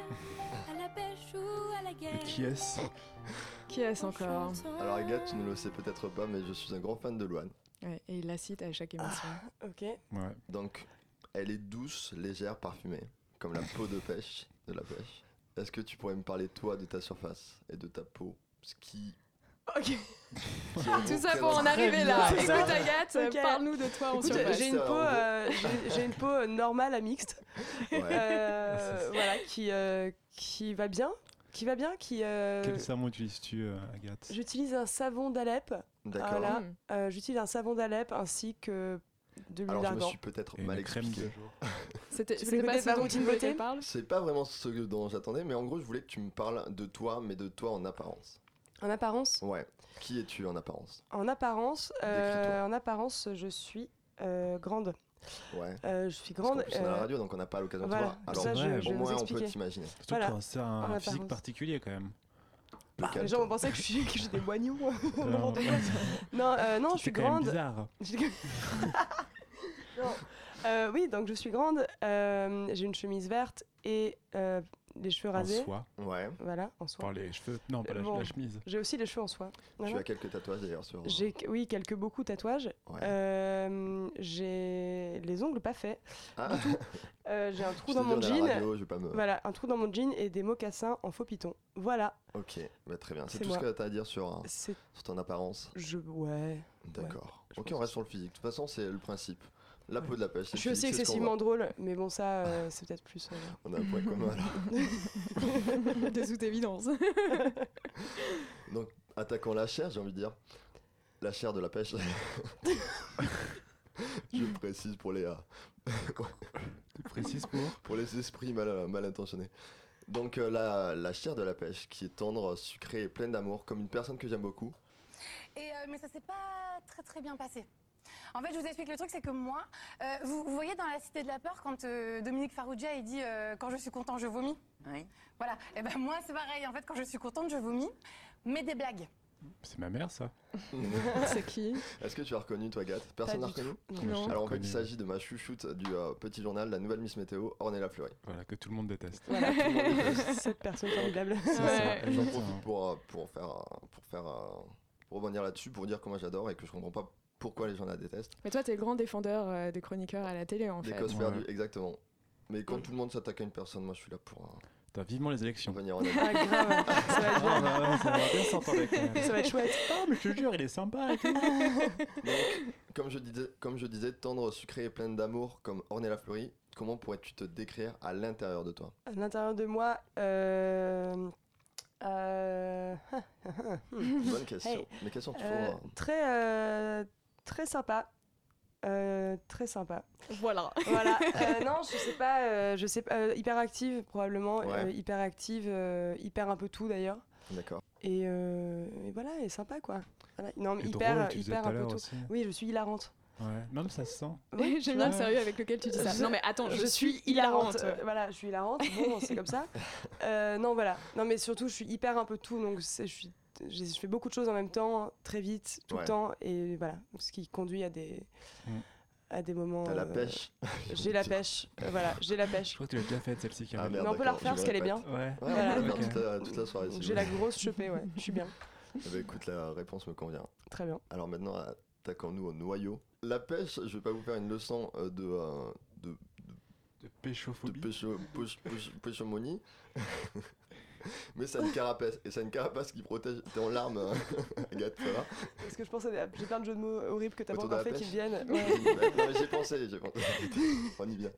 à la pêche ou à la guerre. Qui est-ce Qui est-ce encore Alors, Agathe, tu ne le sais peut-être pas, mais je suis un grand fan de Loane. Ouais, Et il la cite à chaque émission. Ok. Ouais. Donc, elle est douce, légère, parfumée, comme la peau de pêche, de la pêche. Est-ce que tu pourrais me parler, toi, de ta surface et de ta peau Ce qui. Ok. qui Tout ça pour en arriver là. Écoute. Agathe, parle-nous de toi en surface. j'ai une peau, euh, j'ai- une peau euh, normale à mixte, Ouais. euh, voilà, qui euh, qui va bien, qui va bien, qui. euh, Quel savon utilises-tu, Agathe? J'utilise un savon d'Alep. D'accord. Voilà. Mm. euh, J'utilise un savon d'Alep ainsi que de l'huile Alors, je me suis peut-être mal expliqué. C'était Tu c'était voulais pas ce dont tu C'est pas vraiment ce dont j'attendais, mais en gros, je voulais que tu me parles de toi, mais de toi en apparence. En apparence, Ouais. Qui es-tu en apparence? En apparence, euh, en apparence, je suis euh, grande. Ouais. Euh, je suis grande. plus, on est à la euh, radio, donc on n'a pas l'occasion voilà, de voir. Alors, ça, je- au je moins, on peut t'imaginer. Surtout Voilà. c'est un En physique particulier quand même. bah, les gens vont penser que je suis- que j'ai des moignons. Non, non, euh, non, je suis C'est grande. bizarre. Je- Non. Euh, oui, donc je suis grande. euh, j'ai une chemise verte et euh, les cheveux En rasés. soie. Ouais. Voilà, en soie. Par les cheveux. Non, pas la, Bon. la chemise. J'ai aussi les cheveux en soie. Tu Voilà. as quelques tatouages d'ailleurs sur. J'ai, oui, quelques beaucoup tatouages. Ouais. Euh, j'ai les ongles pas faits. Ah, Euh, j'ai un trou dans mon jean. radio, je vais pas me. Voilà, un trou dans mon jean et des mocassins en faux python. Voilà, Ok, bah, très bien. C'est C'est tout moi. ce que tu as à dire sur, ton apparence. je ouais. D'accord. je ok, on reste sur le physique. De toute façon, c'est le principe. La peau de la pêche. Je qu'on excessivement drôle, mais bon ça euh, c'est peut-être plus. euh. On a un point commun alors. De toute évidence. Donc, attaquons la chair, j'ai envie de dire. La chair de la pêche. je précise pour les, euh, Tu précises pour? pour les esprits mal, mal intentionnés. Donc, euh, la, la chair de la pêche, qui est tendre, sucrée et pleine d'amour, comme une personne que j'aime beaucoup. Et, euh, mais ça s'est pas très très bien passé. En fait, je vous explique le truc, c'est que moi, euh, vous, vous voyez dans La Cité de la Peur, quand euh, Dominique Farrugia il dit euh, Quand je suis content, je vomis Oui. Voilà, et ben moi c'est pareil, en fait, quand je suis contente, je vomis, mais des blagues. C'est ma mère, ça. C'est qui Est-ce que tu as reconnu, toi, Gat Personne n'a reconnu Non. Alors, en fait, il s'agit de ma chouchoute du euh, petit journal, la nouvelle Miss Météo, Ornella Fleury. Voilà, que tout le monde déteste. Voilà, Tout le monde déteste. cette personne formidable. Ouais. J'en profite pour, euh, pour faire, pour faire, pour rebondir là-dessus, pour dire comment j'adore et que je comprends pas pourquoi les gens la détestent. Mais toi, t'es le grand défendeur euh, des chroniqueurs à la télé, en Des fait. causes Ouais. perdues, exactement. Mais quand tout le monde s'attaque à une personne, moi je suis là pour euh, Putain, vivement les élections. venir en. Ah, grave, ça va être Ah, bah, ça va bien s'entendre avec moi. Ça va être chouette. Ah, mais je te jure, il est sympa et tout. Donc, comme je disais, comme je disais, tendre, sucré et pleine d'amour, comme Ornella Fleury, comment pourrais-tu te décrire à l'intérieur de toi? À l'intérieur de moi, euh, euh, Bonne question. Hey. Mais faut. euh, euh, très, euh, très sympa. Euh, très sympa. Voilà. Voilà. Euh, non, je sais pas. euh, je sais pas. euh, hyper active probablement. Ouais. euh, hyper active. euh, hyper un peu tout d'ailleurs. D'accord. Et, euh, et voilà, et sympa quoi. Voilà. Non, mais Et hyper, drôle, hyper un peu tout. aussi. Oui, je suis hilarante. Ouais. Non, mais ça se sent. Oui, J'aime bien le sérieux avec lequel tu dis ça. Je- Non, mais attends, je, suis hilarante. Euh, voilà, je suis hilarante. Bon, c'est comme ça. Euh, non, voilà. Non, mais surtout, je suis hyper un peu tout. Donc, je suis je fais beaucoup de choses en même temps, très vite, tout Ouais. le temps, et voilà, ce qui conduit à des, Mm. à des moments. T'as la euh, pêche. J'ai la pêche, euh, voilà, j'ai la Je pêche. crois que tu l'as déjà faite celle-ci, Ah Mais on peut la refaire je parce qu'elle est bien. Ouais. Ouais, Voilà. on peut toute la, toute la soirée. si J'ai la grosse chepée, ouais, je suis bien, Eh ben, écoute, la réponse me convient. très bien. Alors maintenant, attaquons-nous au noyau. La pêche, je vais pas vous faire une leçon euh, de, euh, de, De de péchophobie. pécho, poche- poche- péchomonie. Mais ça a une carapace. Et ça a une carapace qui protège. T'es en larmes, hein. Agathe, ça va Parce que je pense à des- j'ai plein de jeux de mots horribles que t'as pas encore la fait qui viennent. Ouais, Ouais. non, mais j'ai pensé, j'ai pensé. On y vient.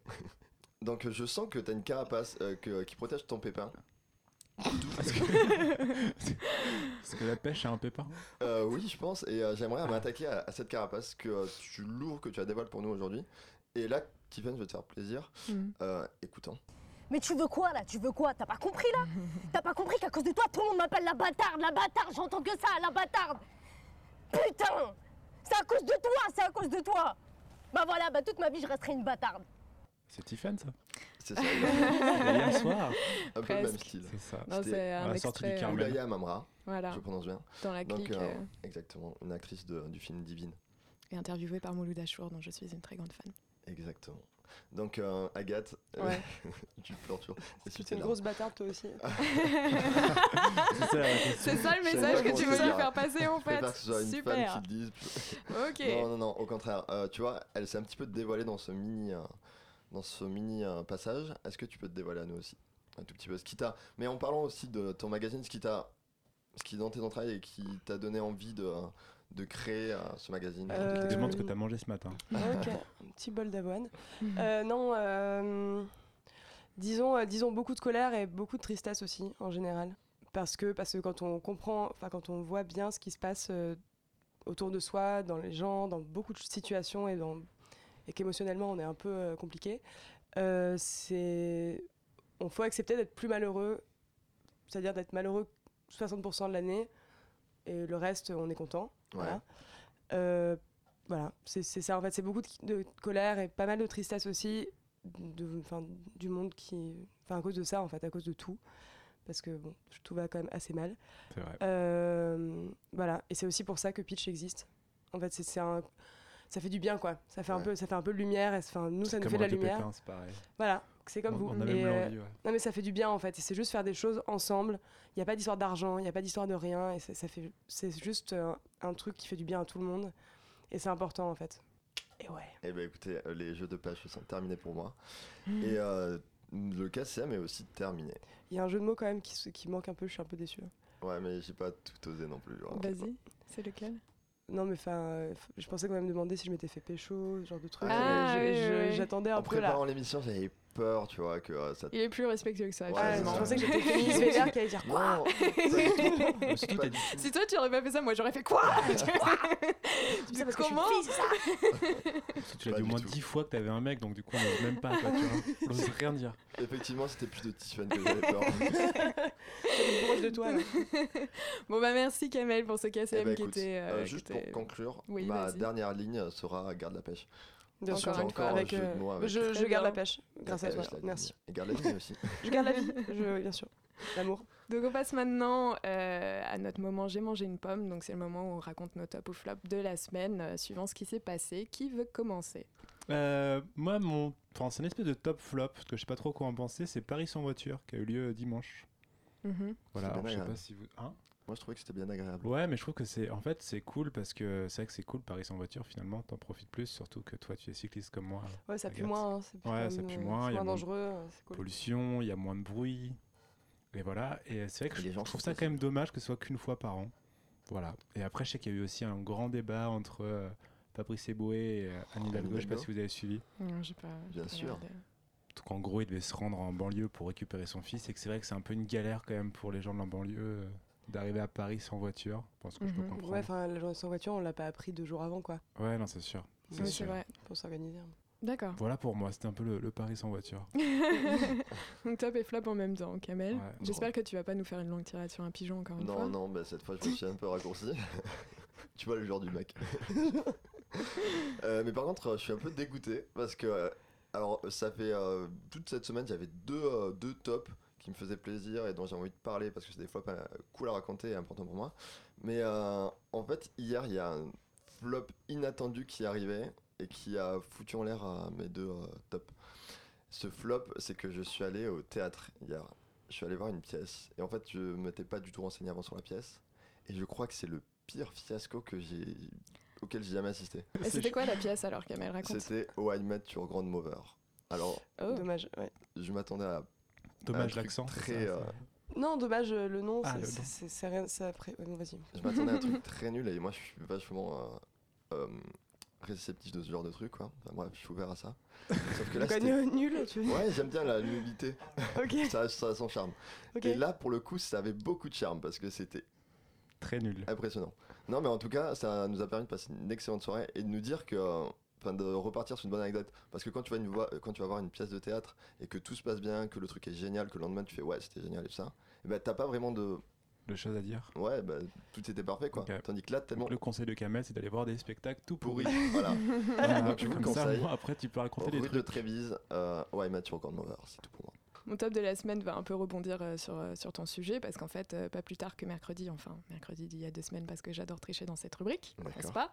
Donc je sens que t'as une carapace euh, que- qui protège ton pépin. Parce que... Parce que la pêche a un pépin. Euh, oui, je pense. Et euh, j'aimerais m'attaquer à, à cette carapace que euh, tu l'ouvres, que tu la dévoiles pour nous aujourd'hui. Et là, Tiffen, je vais te faire plaisir. Mhm. Euh, écoutons. Mais tu veux quoi là? Tu veux quoi? T'as pas compris là? T'as pas compris qu'à cause de toi, tout le monde m'appelle la bâtarde, la bâtarde, j'entends que ça, la bâtarde Putain C'est à cause de toi, c'est à cause de toi Bah voilà, bah toute ma vie je resterai une bâtarde. C'est Tiffen, ça? C'est ça, Hier soir. un peu le même style. C'est ça. Non, c'est un la sortie du. Carmel. euh, Oulaya Mamra, Voilà, je prononce bien. dans la Donc, clique. euh, euh, exactement, une actrice de- du film Divine. et interviewée par Mouloud Achour, dont je suis une très grande fan. Exactement. Donc, euh, Agathe, euh, Ouais. tu pleures toujours. Tu es une grosse bâtarde toi aussi. C'est ça, la question. C'est ça le message que tu veux lui faire passer en fait. que ce soit une femme Super. qui dise. Ok. Non, non, non, au contraire. Euh, tu vois, elle s'est un petit peu dévoilée dans ce mini, euh, dans ce mini euh, passage. Est-ce que tu peux te dévoiler à nous aussi? Un tout petit peu. Ce qui t'a. Mais en parlant aussi de ton magazine, ce qui t'a. Ce qui est dans tes entrailles et qui t'a donné envie de, de créer euh, ce magazine. Euh, Je te demande ce que t'as mangé ce matin. Ah, ok, un petit bol d'avoine. Mhm. Euh, non, euh, disons, euh, disons beaucoup de colère et beaucoup de tristesse aussi en général. Parce que, parce que quand on comprend, enfin quand on voit bien ce qui se passe euh, autour de soi, dans les gens, dans beaucoup de situations et, dans, et qu'émotionnellement on est un peu euh, compliqué, euh, c'est, on faut accepter d'être plus malheureux, c'est-à-dire d'être malheureux 60% de l'année et le reste on est content. Voilà. Euh, voilà, c'est ça en fait, c'est beaucoup de, de colère et pas mal de tristesse aussi, de, enfin, du monde qui. Enfin, à cause de ça en fait, à cause de tout. Parce que bon, tout va quand même assez mal. C'est vrai. Euh, voilà, et c'est aussi pour ça que Pitch existe. En fait, c'est un. Ça fait du bien quoi, ça fait, un, Ouais. peu, ça fait un peu de lumière, et, enfin, nous ça nous fait de la lumière. Pépin, pareil. Voilà, c'est comme on, vous. On a Et, même euh, ouais. non mais ça fait du bien en fait, c'est juste faire des choses ensemble. Il n'y a pas d'histoire d'argent, il n'y a pas d'histoire de rien, et ça, fait, c'est juste euh, un truc qui fait du bien à tout le monde, et c'est important en fait. Et ouais. Eh ben écoutez, euh, les jeux de pêche sont terminés pour moi. Mhm. Et euh, le KCM est aussi terminé. Il y a un jeu de mots quand même qui, qui manque un peu, je suis un peu déçu. Ouais, mais j'ai pas tout osé non plus. genre. Vas-y, c'est lequel? Non mais enfin, euh, je pensais quand même me demander si je m'étais fait pécho, ce genre de truc. Ah, je- oui, oui, oui. J'attendais un En peu là. préparant l'émission, j'avais peur, tu vois, que euh, ça. Il est plus respectueux que ça, Ouais, je pensais que j'étais féministe vénère qui allait dire quoi. Si toi tu aurais pas fait ça, moi j'aurais fait quoi Tu ça parce que je suis Comment tu l'as dit au moins tout. 10 fois que t'avais un mec, donc du coup on n'ose même pas, quoi, tu vois. On n'ose rien dire. Effectivement, c'était plus de Tiffany que j'avais peur. J'avais une broche de toi. Bon bah merci Kamel pour ce Eh KCM ben, qui écoute, était... euh, euh, juste qui était- pour conclure, Oui, ma dernière ligne sera garde la pèche. Bien Encore sûr, une Encore avec, euh, avec- je, garde la pêche grâce à toi. Merci. Et garde la ligne aussi. Je garde la vie, je, bien sûr. L'amour. Donc on passe maintenant euh, à notre moment J'ai mangé une pomme. Donc c'est le moment où on raconte nos top ou flop de la semaine, euh, suivant ce qui s'est passé. Qui veut commencer? Euh, moi, mon. Enfin, c'est une espèce de top flop, parce que je sais pas trop quoi en penser. C'est Paris sans voiture, qui a eu lieu dimanche. Mhm. Voilà, alors, je sais pas si vous. Hein? Moi, je trouvais que c'était bien agréable. Ouais, mais je trouve que c'est. En fait, c'est cool parce que c'est vrai que c'est cool Paris sans voiture, finalement, t'en profites plus, surtout que toi, tu es cycliste comme moi. Ouais, ça pue moins. hein, c'est plus Ouais, comme, ça pue euh, moins, C'est il y a moins dangereux, euh, c'est cool. Pollution, il y a moins de bruit. Et voilà. Et c'est vrai que Et je, trouve ça quand même dommage que ce soit qu'une fois par an. Voilà. Et après, je sais qu'il y a eu aussi un grand débat entre euh, Fabrice Eboué et euh, Anne Hidalgo. Je sais pas si vous avez suivi. Non, j'ai pas. Bien pas sûr. regardé. Donc en gros, il devait se rendre en banlieue pour récupérer son fils. Et que c'est vrai que c'est un peu une galère quand même pour les gens de la banlieue d'arriver à Paris sans voiture. Je pense que je peux Mhm. comprendre. Ouais, enfin, la journée sans voiture, on l'a pas appris deux jours avant, quoi, Ouais, non, c'est sûr. C'est Oui, c'est sûr. vrai. pour s'organiser. D'accord. Voilà pour moi, c'était un peu le, le Paris sans voiture. Donc top et flop en même temps, Kamel. Ouais. J'espère que tu vas pas nous faire une longue tirade sur un pigeon encore une Non, fois. non, bah, cette fois, je me suis un peu raccourci. tu vois le genre du mec. Euh, mais par contre, je suis un peu dégoûté parce que, euh, alors, ça fait euh, toute cette semaine, j'avais deux, euh, deux tops qui me faisaient plaisir et dont j'ai envie de parler parce que c'est des flops euh, cool à raconter et importants pour moi. Mais euh, en fait, hier, il y a un flop inattendu qui est arrivé et qui a foutu en l'air à mes deux euh, tops. Ce flop, c'est que je suis allé au théâtre hier. Je suis allé voir une pièce et en fait, je m'étais pas du tout renseigné avant sur la pièce. Et je crois que c'est le pire fiasco que j'ai auquel j'ai jamais assisté. Et c'était quoi la pièce alors, Kamel Raconte? C'était Oh I Met Your Grandmother. Alors, Oh. Dommage, ouais. je m'attendais à Dommage l'accent. c'est Très, ça, euh, Non, dommage, euh, le nom, Ah, c'est- rien. Ça après. ouais, non, vas-y. je m'attendais à un truc très nul et moi je suis vachement euh, euh, réceptif de ce genre de truc quoi. Enfin, bref, je suis ouvert à ça. Sauf que là, nul, tu veux dire Ouais, j'aime bien la nullité. Ça, ça a son charme. Et là, pour le coup, ça avait beaucoup de charme parce que c'était Très nul. impressionnant. Non, mais en tout cas, ça nous a permis de passer une excellente soirée et de nous dire que. Euh, Enfin, de repartir sur une bonne anecdote. Parce que quand tu, vas une voix- quand tu vas voir une pièce de théâtre et que tout se passe bien, que le truc est génial, que le lendemain tu fais ouais, c'était génial et ça, et ben t'as pas vraiment de. De choses à dire. Ouais, bah, tout était parfait quoi. Tandis que là, tellement Donc, le conseil de Kamel, c'est d'aller voir des spectacles tout pourri. pourris. voilà. Voilà, Donc, je vous le comme ça, conseille. moi, après, tu peux raconter des Rue de trucs. Trévise, euh, ouais, Mathieu Grandmover, c'est tout. Mon top de la semaine va un peu rebondir euh, sur, euh, sur ton sujet parce qu'en fait, euh, pas plus tard que mercredi, enfin mercredi d'il y a deux semaines parce que j'adore tricher dans cette rubrique, n'est-ce pas?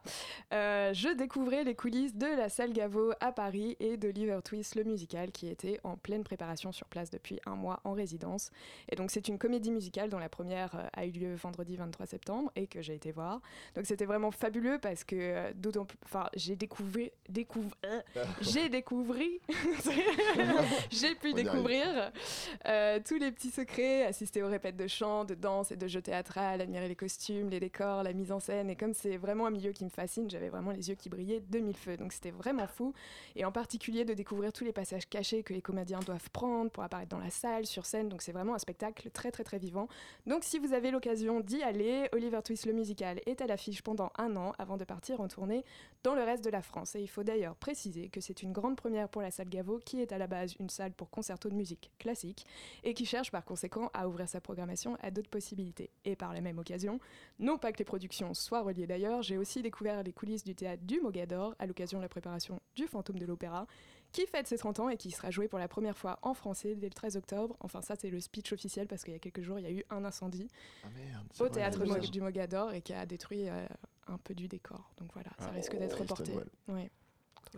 Euh, Je découvrais les coulisses de la salle Gaveau à Paris et d'Oliver Twist, le musical, qui était en pleine préparation sur place depuis un mois en résidence. Et donc c'est une comédie musicale dont la première a eu lieu vendredi 23 septembre et que j'ai été voir. Donc c'était vraiment fabuleux parce que d'autant plus, enfin j'ai découvert, découvre, euh, j'ai découvert, j'ai pu arrive. euh, tous les petits secrets, assister aux répètes de chant, de danse et de jeux théâtral, admirer les costumes, les décors, la mise en scène. Et comme c'est vraiment un milieu qui me fascine, j'avais vraiment les yeux qui brillaient de mille feux. Donc c'était vraiment fou. Et en particulier de découvrir tous les passages cachés que les comédiens doivent prendre pour apparaître dans la salle, sur scène. Donc c'est vraiment un spectacle très très très vivant. Donc si vous avez l'occasion d'y aller, Oliver Twist le musical est à l'affiche pendant un an avant de partir en tournée dans le reste de la France. Et il faut d'ailleurs préciser que c'est une grande première pour la salle Gaveau, qui est à la base une salle pour concerto de musique classique et qui cherche par conséquent à ouvrir sa programmation à d'autres possibilités. Et par la même occasion, non pas que les productions soient reliées d'ailleurs, j'ai aussi découvert les coulisses du théâtre du Mogador à l'occasion de la préparation du Fantôme de l'Opéra, qui fête ses 30 ans et qui sera joué pour la première fois en français dès le 13 octobre. Enfin, ça, c'est le speech officiel parce qu'il y a quelques jours, il y a eu un incendie Ah merde. au théâtre du Mogador et qui a détruit euh, un peu du décor. Donc voilà, ça Ah, risque d'être triste reporté. Ouais.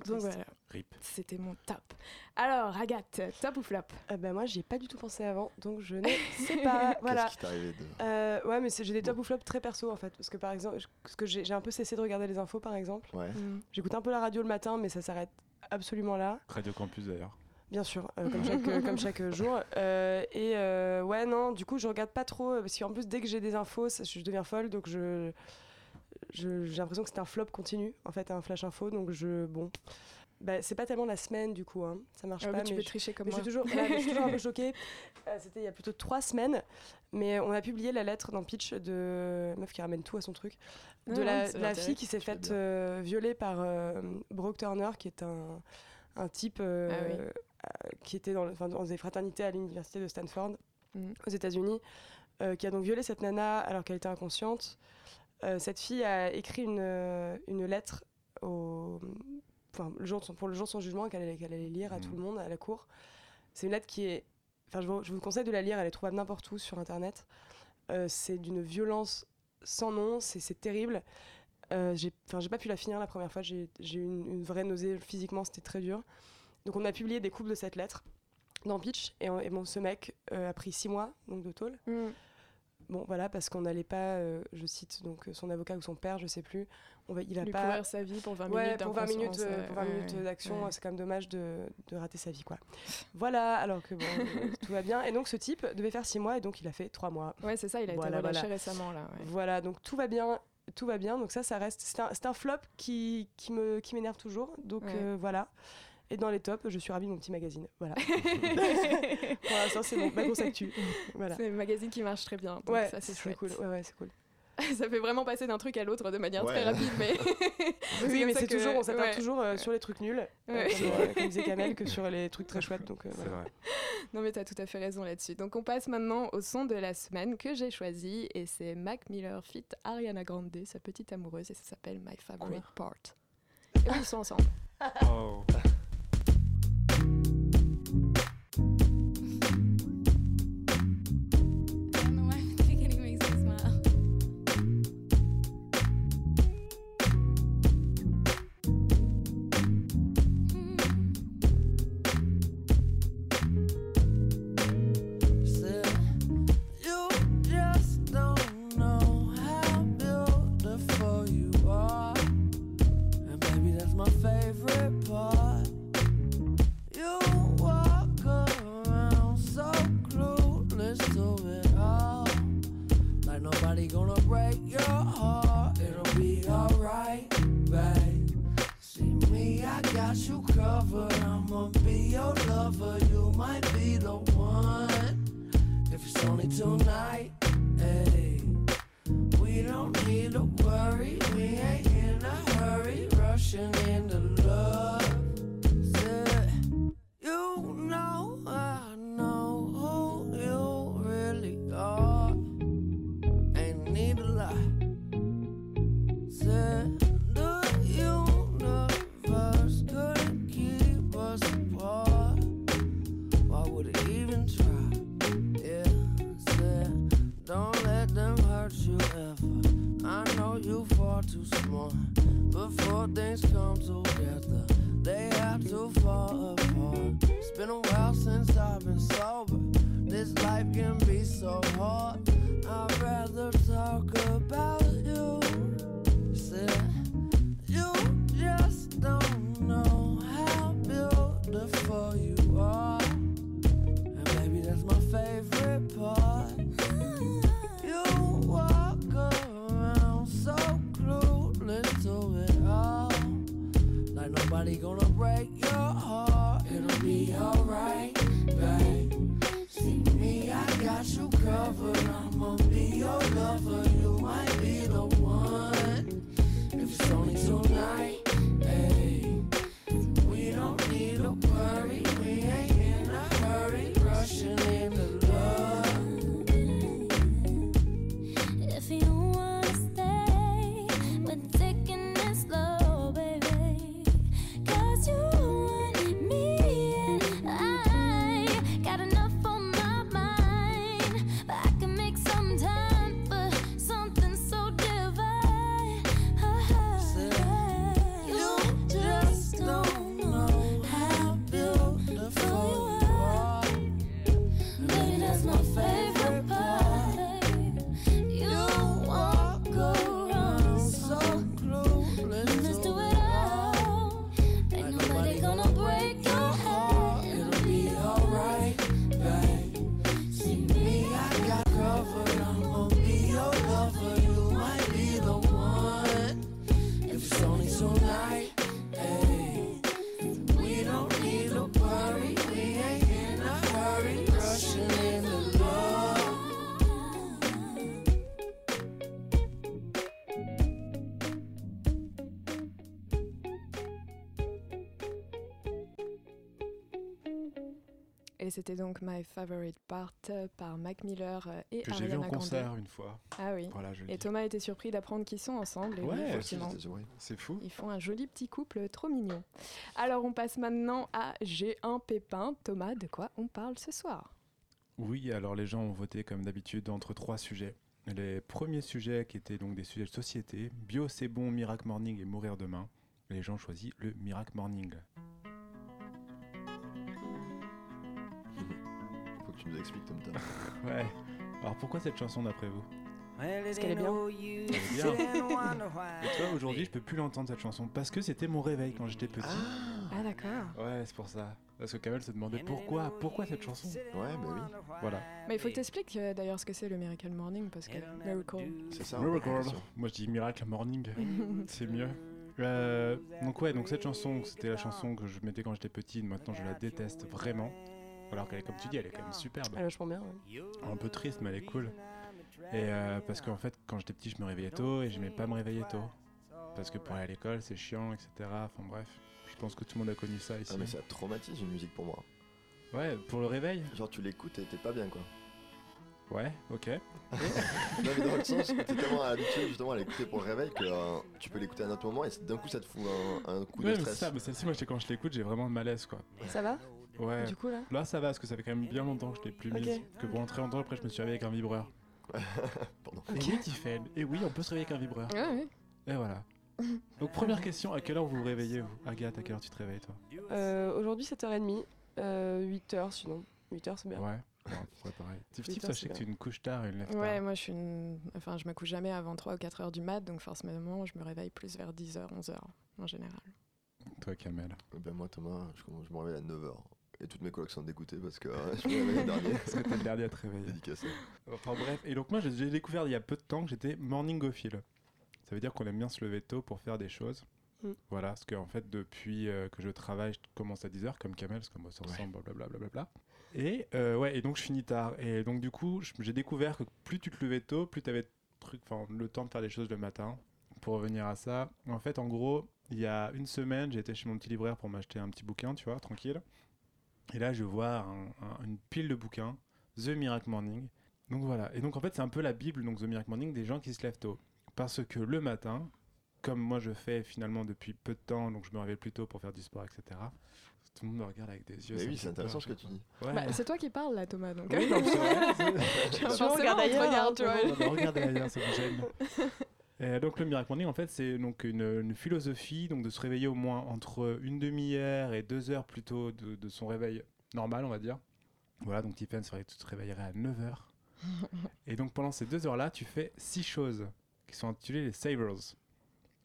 Donc voilà, Rip. c'était mon top. Alors, Agathe, top ou flop? Euh, bah, moi, j'y ai pas du tout pensé avant, donc je ne sais pas. voilà. Qu'est-ce qui t'est arrivé de. Euh, ouais, mais j'ai des top ou flop très perso en fait. Parce que par exemple, parce que j'ai j'ai un peu cessé de regarder les infos par exemple. Ouais. Mm. J'écoute un peu la radio le matin, mais ça s'arrête absolument là. Radio Campus d'ailleurs. Bien sûr, euh, comme, chaque, euh, comme chaque jour. Euh, et euh, ouais, non, du coup, je regarde pas trop. Parce qu'en plus, dès que j'ai des infos, ça- je deviens folle. Donc, je- j'ai l'impression que c'est un flop continu, en fait, un flash info. Donc, je. Bon. Bah, c'est pas tellement la semaine, du coup. Hein. Ça marche Ah pas. tu mais peux je- tricher comme mais je moi. suis toujours, je suis toujours un peu choquée. Euh, C'était il y a plutôt trois semaines, mais on a publié la lettre dans Pitch de meuf qui ramène tout à son truc, de Ah, la, la fille qui s'est faite euh, violer par euh, Brooke Turner, qui est un, un type euh, Ah oui. euh, qui était dans, le- dans des fraternités à l'université de Stanford Mhm. aux États-Unis, qui a donc violé cette nana alors qu'elle était inconsciente. Euh, cette fille a écrit une, euh, une lettre au, enfin, le jour de son- pour le jour de son jugement qu'elle allait, lire à Mhm. tout le monde à la cour. C'est une lettre qui est. Enfin, je vous, je vous conseille de la lire, elle est trouvable n'importe où sur internet. Euh, c'est d'une violence sans nom, c'est terrible. Euh, j'ai enfin, j'ai pas pu la finir la première fois, j'ai j'ai eu une, une vraie nausée physiquement, c'était très dur. Donc, on a publié des coupes de cette lettre dans Pitch, et, on- et bon, ce mec euh, a pris six mois donc, de tôle. Mm. Bon, voilà, parce qu'on n'allait pas, euh, je cite donc son avocat ou son père, je sais plus, on va, il a Lui pas. pourrir sa vie pour 20 Ouais, minutes pour 20 minutes, euh, euh, pour 20 ouais, minutes d'action, ouais. c'est quand même dommage de, de rater sa vie, quoi. Voilà, alors que bon, euh, tout va bien. Et donc, ce type devait faire 6 mois, et donc il a fait 3 mois. Ouais, c'est ça, il a Voilà, été relâché voilà. récemment là. Voilà, donc tout va bien, tout va bien. Donc ça, ça reste. C'est un, un flop qui, qui me, qui m'énerve toujours. Donc euh, voilà. Et dans les tops, je suis ravie de mon petit magazine. Voilà. Pour l'instant, c'est mon, ma grosse actu. Voilà. C'est un magazine qui marche très bien. Donc Ouais, ça c'est cool. Ouais, ouais, c'est cool. ça fait vraiment passer d'un truc à l'autre de manière très rapide, mais. Oui, mais c'est que- toujours, on s'attarde ouais. toujours euh, sur les trucs nuls, euh, comme, euh, comme disait Kamel, que sur les trucs très chouettes. Donc, euh, C'est voilà. vrai. Non, mais t'as tout à fait raison là-dessus. Donc, on passe maintenant au son de la semaine que j'ai choisi et c'est Mac Miller fit Ariana Grande, sa petite amoureuse, et ça s'appelle My Favorite Part. Et oui, ils sont ensemble. Oh. C'était donc My Favorite Part euh, par Mac Miller euh, et Que j'ai vu en Grande. concert une fois. Ah oui. Voilà, je le Et dis. Thomas était surpris d'apprendre qu'ils sont ensemble. Et oui, Ouais, effectivement. c'est fou. Ils font un joli petit couple trop mignon. Alors on passe maintenant à J'ai un pépin. Thomas, de quoi on parle ce soir? Oui, alors les gens ont voté comme d'habitude entre trois sujets. Les premiers sujets qui étaient donc des sujets de société, bio c'est bon, miracle morning et mourir demain. Les gens ont choisi le miracle morning. Que tu nous expliques, Tom Tom. Ouais. Alors pourquoi cette chanson d'après vous? Parce qu'elle est bien. Elle est bien. Et tu vois, aujourd'hui, je peux plus l'entendre cette chanson parce que c'était mon réveil quand j'étais petit. Ah d'accord. Ouais, c'est pour ça. Parce que Kamel se demandait pourquoi, pourquoi cette chanson? Ouais, bah oui. Voilà. Mais il faut que tu expliques d'ailleurs ce que c'est le Miracle Morning parce que Miracle. C'est ça. Miracle. Moi je dis Miracle Morning, c'est mieux. Euh, donc ouais, donc cette chanson, c'était la chanson que je mettais quand j'étais petit. Maintenant, je la déteste vraiment. Alors qu'elle est, comme tu dis, elle est quand même superbe. Elle est vachement bien. ouais. Un peu triste, mais elle est cool. Et euh, parce qu'en fait, quand j'étais petit, je me réveillais tôt et j'aimais pas me réveiller tôt. Parce que pour aller à l'école, c'est chiant, etc. Enfin bref, je pense que tout le monde a connu ça ici. Ah, mais ça traumatise une musique pour moi. Ouais, pour le réveil? Genre, tu l'écoutes et t'es pas bien, quoi. Ouais, ok. non, mais dans le sens où t'es tellement habitué justement à l'écouter pour le réveil que euh, tu peux l'écouter à un autre moment et d'un coup ça te fout un, un coup Ouais, de mais c'est stress. ça, mais celle-ci, moi, je quand je l'écoute, j'ai vraiment de malaise, quoi. Ça va? Ouais. Du coup là Là, ça va, parce que ça fait quand même bien longtemps que je l'ai plus Ok. mise. Que pendant très longtemps, après, je me suis réveillé avec un vibreur. Pardon. Et oui, Tiffen. Et oui, on peut se réveiller avec un vibreur. Ouais, ouais. Et voilà. Donc, première question, à quelle heure vous vous réveillez, vous? Agathe, à quelle heure tu te réveilles, toi? Euh, Aujourd'hui, 7h30. Euh, 8h sinon. 8h, c'est bien. Ouais. Ouais, pareil. Sachez c'est que tu bien. une couche tard et une lève tard. Ouais, moi je suis une... Enfin, je me couche jamais avant 3 ou 4 heures du mat, donc forcément, je me réveille plus vers 10h, 11h en général. Toi, Kamel? Eh Ben moi Thomas, je, commence- je me réveille à 9h. Et toutes mes collègues sont dégoûtées parce que euh, je me réveille le dernier. Parce que t'es le dernier à te réveiller. Dédicacé. Enfin bref, et donc moi j'ai j'ai découvert il y a peu de temps que j'étais morningophile. Ça veut dire qu'on aime bien se lever tôt pour faire des choses. Mm. Voilà, parce qu'en fait depuis euh, que je travaille, je commence à 10h comme Kamel, parce que moi ça ressemble, blablabla. Bla, bla, bla. Et euh, ouais, et donc je finis tard. Et donc du coup, j'ai découvert que plus tu te levais tôt, plus tu avais truc, enfin, le temps de faire des choses le matin. Pour revenir à ça, en fait, en gros, il y a une semaine, j'étais chez mon petit libraire pour m'acheter un petit bouquin, tu vois, tranquille. Et là, je vois un- un- une pile de bouquins, The Miracle Morning. Donc voilà. Et donc en fait, c'est un peu la Bible, donc The Miracle Morning, des gens qui se lèvent tôt. Parce que le matin, comme moi je fais finalement depuis peu de temps, donc je me réveille plus tôt pour faire du sport, etc. Tout le monde me regarde avec des yeux. Mais oui, c'est intéressant peur, ce que tu dis. Ouais. Bah, c'est toi qui parles là, Thomas. Donc, Oui, non, c'est vrai, c'est- regarde on te ailleurs, regarde, tu vois. regardez ailleurs, ça me gêne. Et donc le Miracle Morning, en fait, c'est donc une, une philosophie donc de se réveiller au moins entre une demi-heure et deux heures plutôt de, de son réveil normal, on va dire. Voilà, donc Tiffany, c'est vrai que tu te réveillerais à 9 heures. et donc pendant ces deux heures-là, tu fais six choses qui sont intitulées les Savers.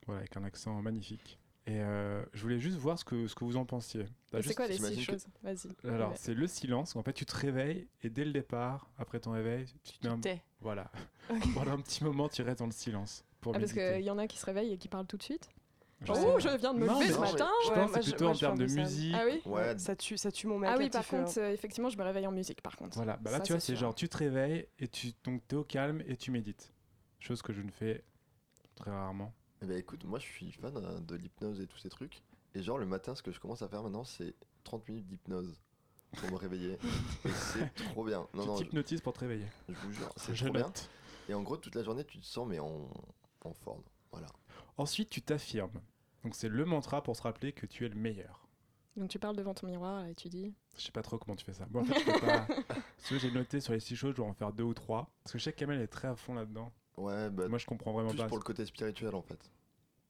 Voilà, avec un accent magnifique. Et euh, je voulais juste voir ce que, ce que vous en pensiez. C'est juste- quoi les six que- choses? Vas-y. Alors, Ouais. c'est le silence. En fait, tu te réveilles et dès le départ, après ton réveil, tu te mets un- T'es. Voilà. Pendant un petit moment, tu restes dans le silence. Pour Ah, parce qu'il y en a qui se réveillent et qui parlent tout de suite. Je oh, je viens de me lever ce matin. Je Ouais, pense je- plutôt moi, en termes de musique. Ah oui Ouais, Ça tue, ça tue mon mec. Ah oui, par contre, euh, effectivement, je me réveille en musique, par contre. Voilà, bah là Ça, tu vois, c'est genre tu te réveilles et tu donc t'es au calme et tu médites. Chose que je ne fais très rarement. Eh ben écoute, moi je suis fan euh, de l'hypnose et tous ces trucs. Et genre le matin, ce que je commence à faire maintenant, c'est 30 minutes d'hypnose pour me réveiller. c'est trop bien. Non, tu non, je, pour te réveiller. je vous jure, c'est trop bien. Et en gros, toute la journée, tu te sens mais en, en forme. Voilà. Ensuite, tu t'affirmes. Donc c'est le mantra pour se rappeler que tu es le meilleur. Donc tu parles devant ton miroir et tu dis. Je sais pas trop comment tu fais ça. Bon, en fait, je peux pas. Ce que j'ai noté sur les six choses, je dois en faire deux ou trois. Parce que je sais que Kamel est très à fond là-dedans. Ouais, bah, Moi, je comprends vraiment plus pas. pour le côté spirituel en fait.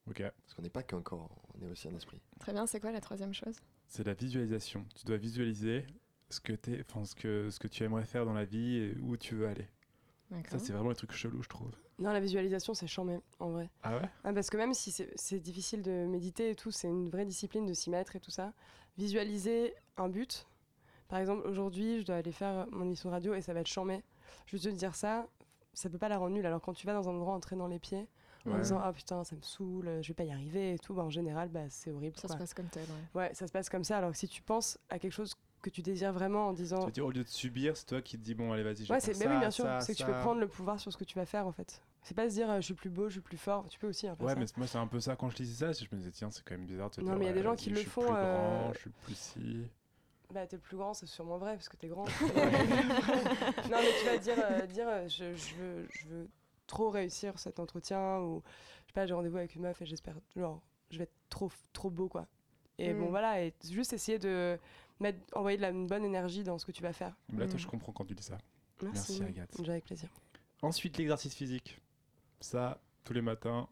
Ok. Parce qu'on n'est pas qu'un corps, on est aussi un esprit. Très bien, c'est quoi la troisième chose? C'est la visualisation. Tu dois visualiser ce que, t'es, enfin, ce, que, ce que tu aimerais faire dans la vie et où tu veux aller. Ça, c'est vraiment le truc chelou, je trouve. Non, la visualisation, c'est chambé, en vrai. Ah ouais? Ah, parce que même si c'est difficile de méditer et tout, c'est une vraie discipline de s'y mettre et tout ça. Visualiser un but. Par exemple, aujourd'hui, je dois aller faire mon émission de radio et ça va être chambé. Je veux te dire ça, ça peut pas la rendre nulle. Alors quand tu vas dans un endroit en traînant les pieds, en Ouais. disant ah putain ça me saoule, je vais pas y arriver et tout, bah, en général bah, c'est horrible. Ça quoi. se passe comme tel, ouais. Ouais, ça se passe comme ça. Alors que si tu penses à quelque chose que tu désires vraiment en Ça disant veut dire, au lieu de subir, c'est toi qui te dis bon, allez, vas-y, je Ouais, c'est ça, mais oui, bien sûr, c'est que tu peux prendre le pouvoir sur ce que tu vas faire en fait. C'est pas se dire euh, je suis plus beau, je suis plus fort, tu peux aussi hein, faire Ouais, ça. mais moi, c'est un peu ça quand je lisais ça. Je me disais, tiens, c'est quand même bizarre de te Non, dire, mais il y a des gens qui je le suis font, Plus euh, grand, je suis plus si. Bah, t'es le plus grand, c'est sûrement vrai parce que t'es grand. non, mais tu vas dire, euh, dire je, je veux, je veux trop réussir cet entretien ou je sais pas, j'ai rendez-vous avec une meuf et j'espère, genre, je vais être trop, trop beau quoi. Et Mm. bon, voilà, et juste essayer de mettre, envoyer de la une bonne énergie dans ce que tu vas faire. Là, toi, Mm. je comprends quand tu dis ça. Merci, Merci, Agathe. Déjà avec plaisir. Ensuite, l'exercice physique. Ça, tous les matins.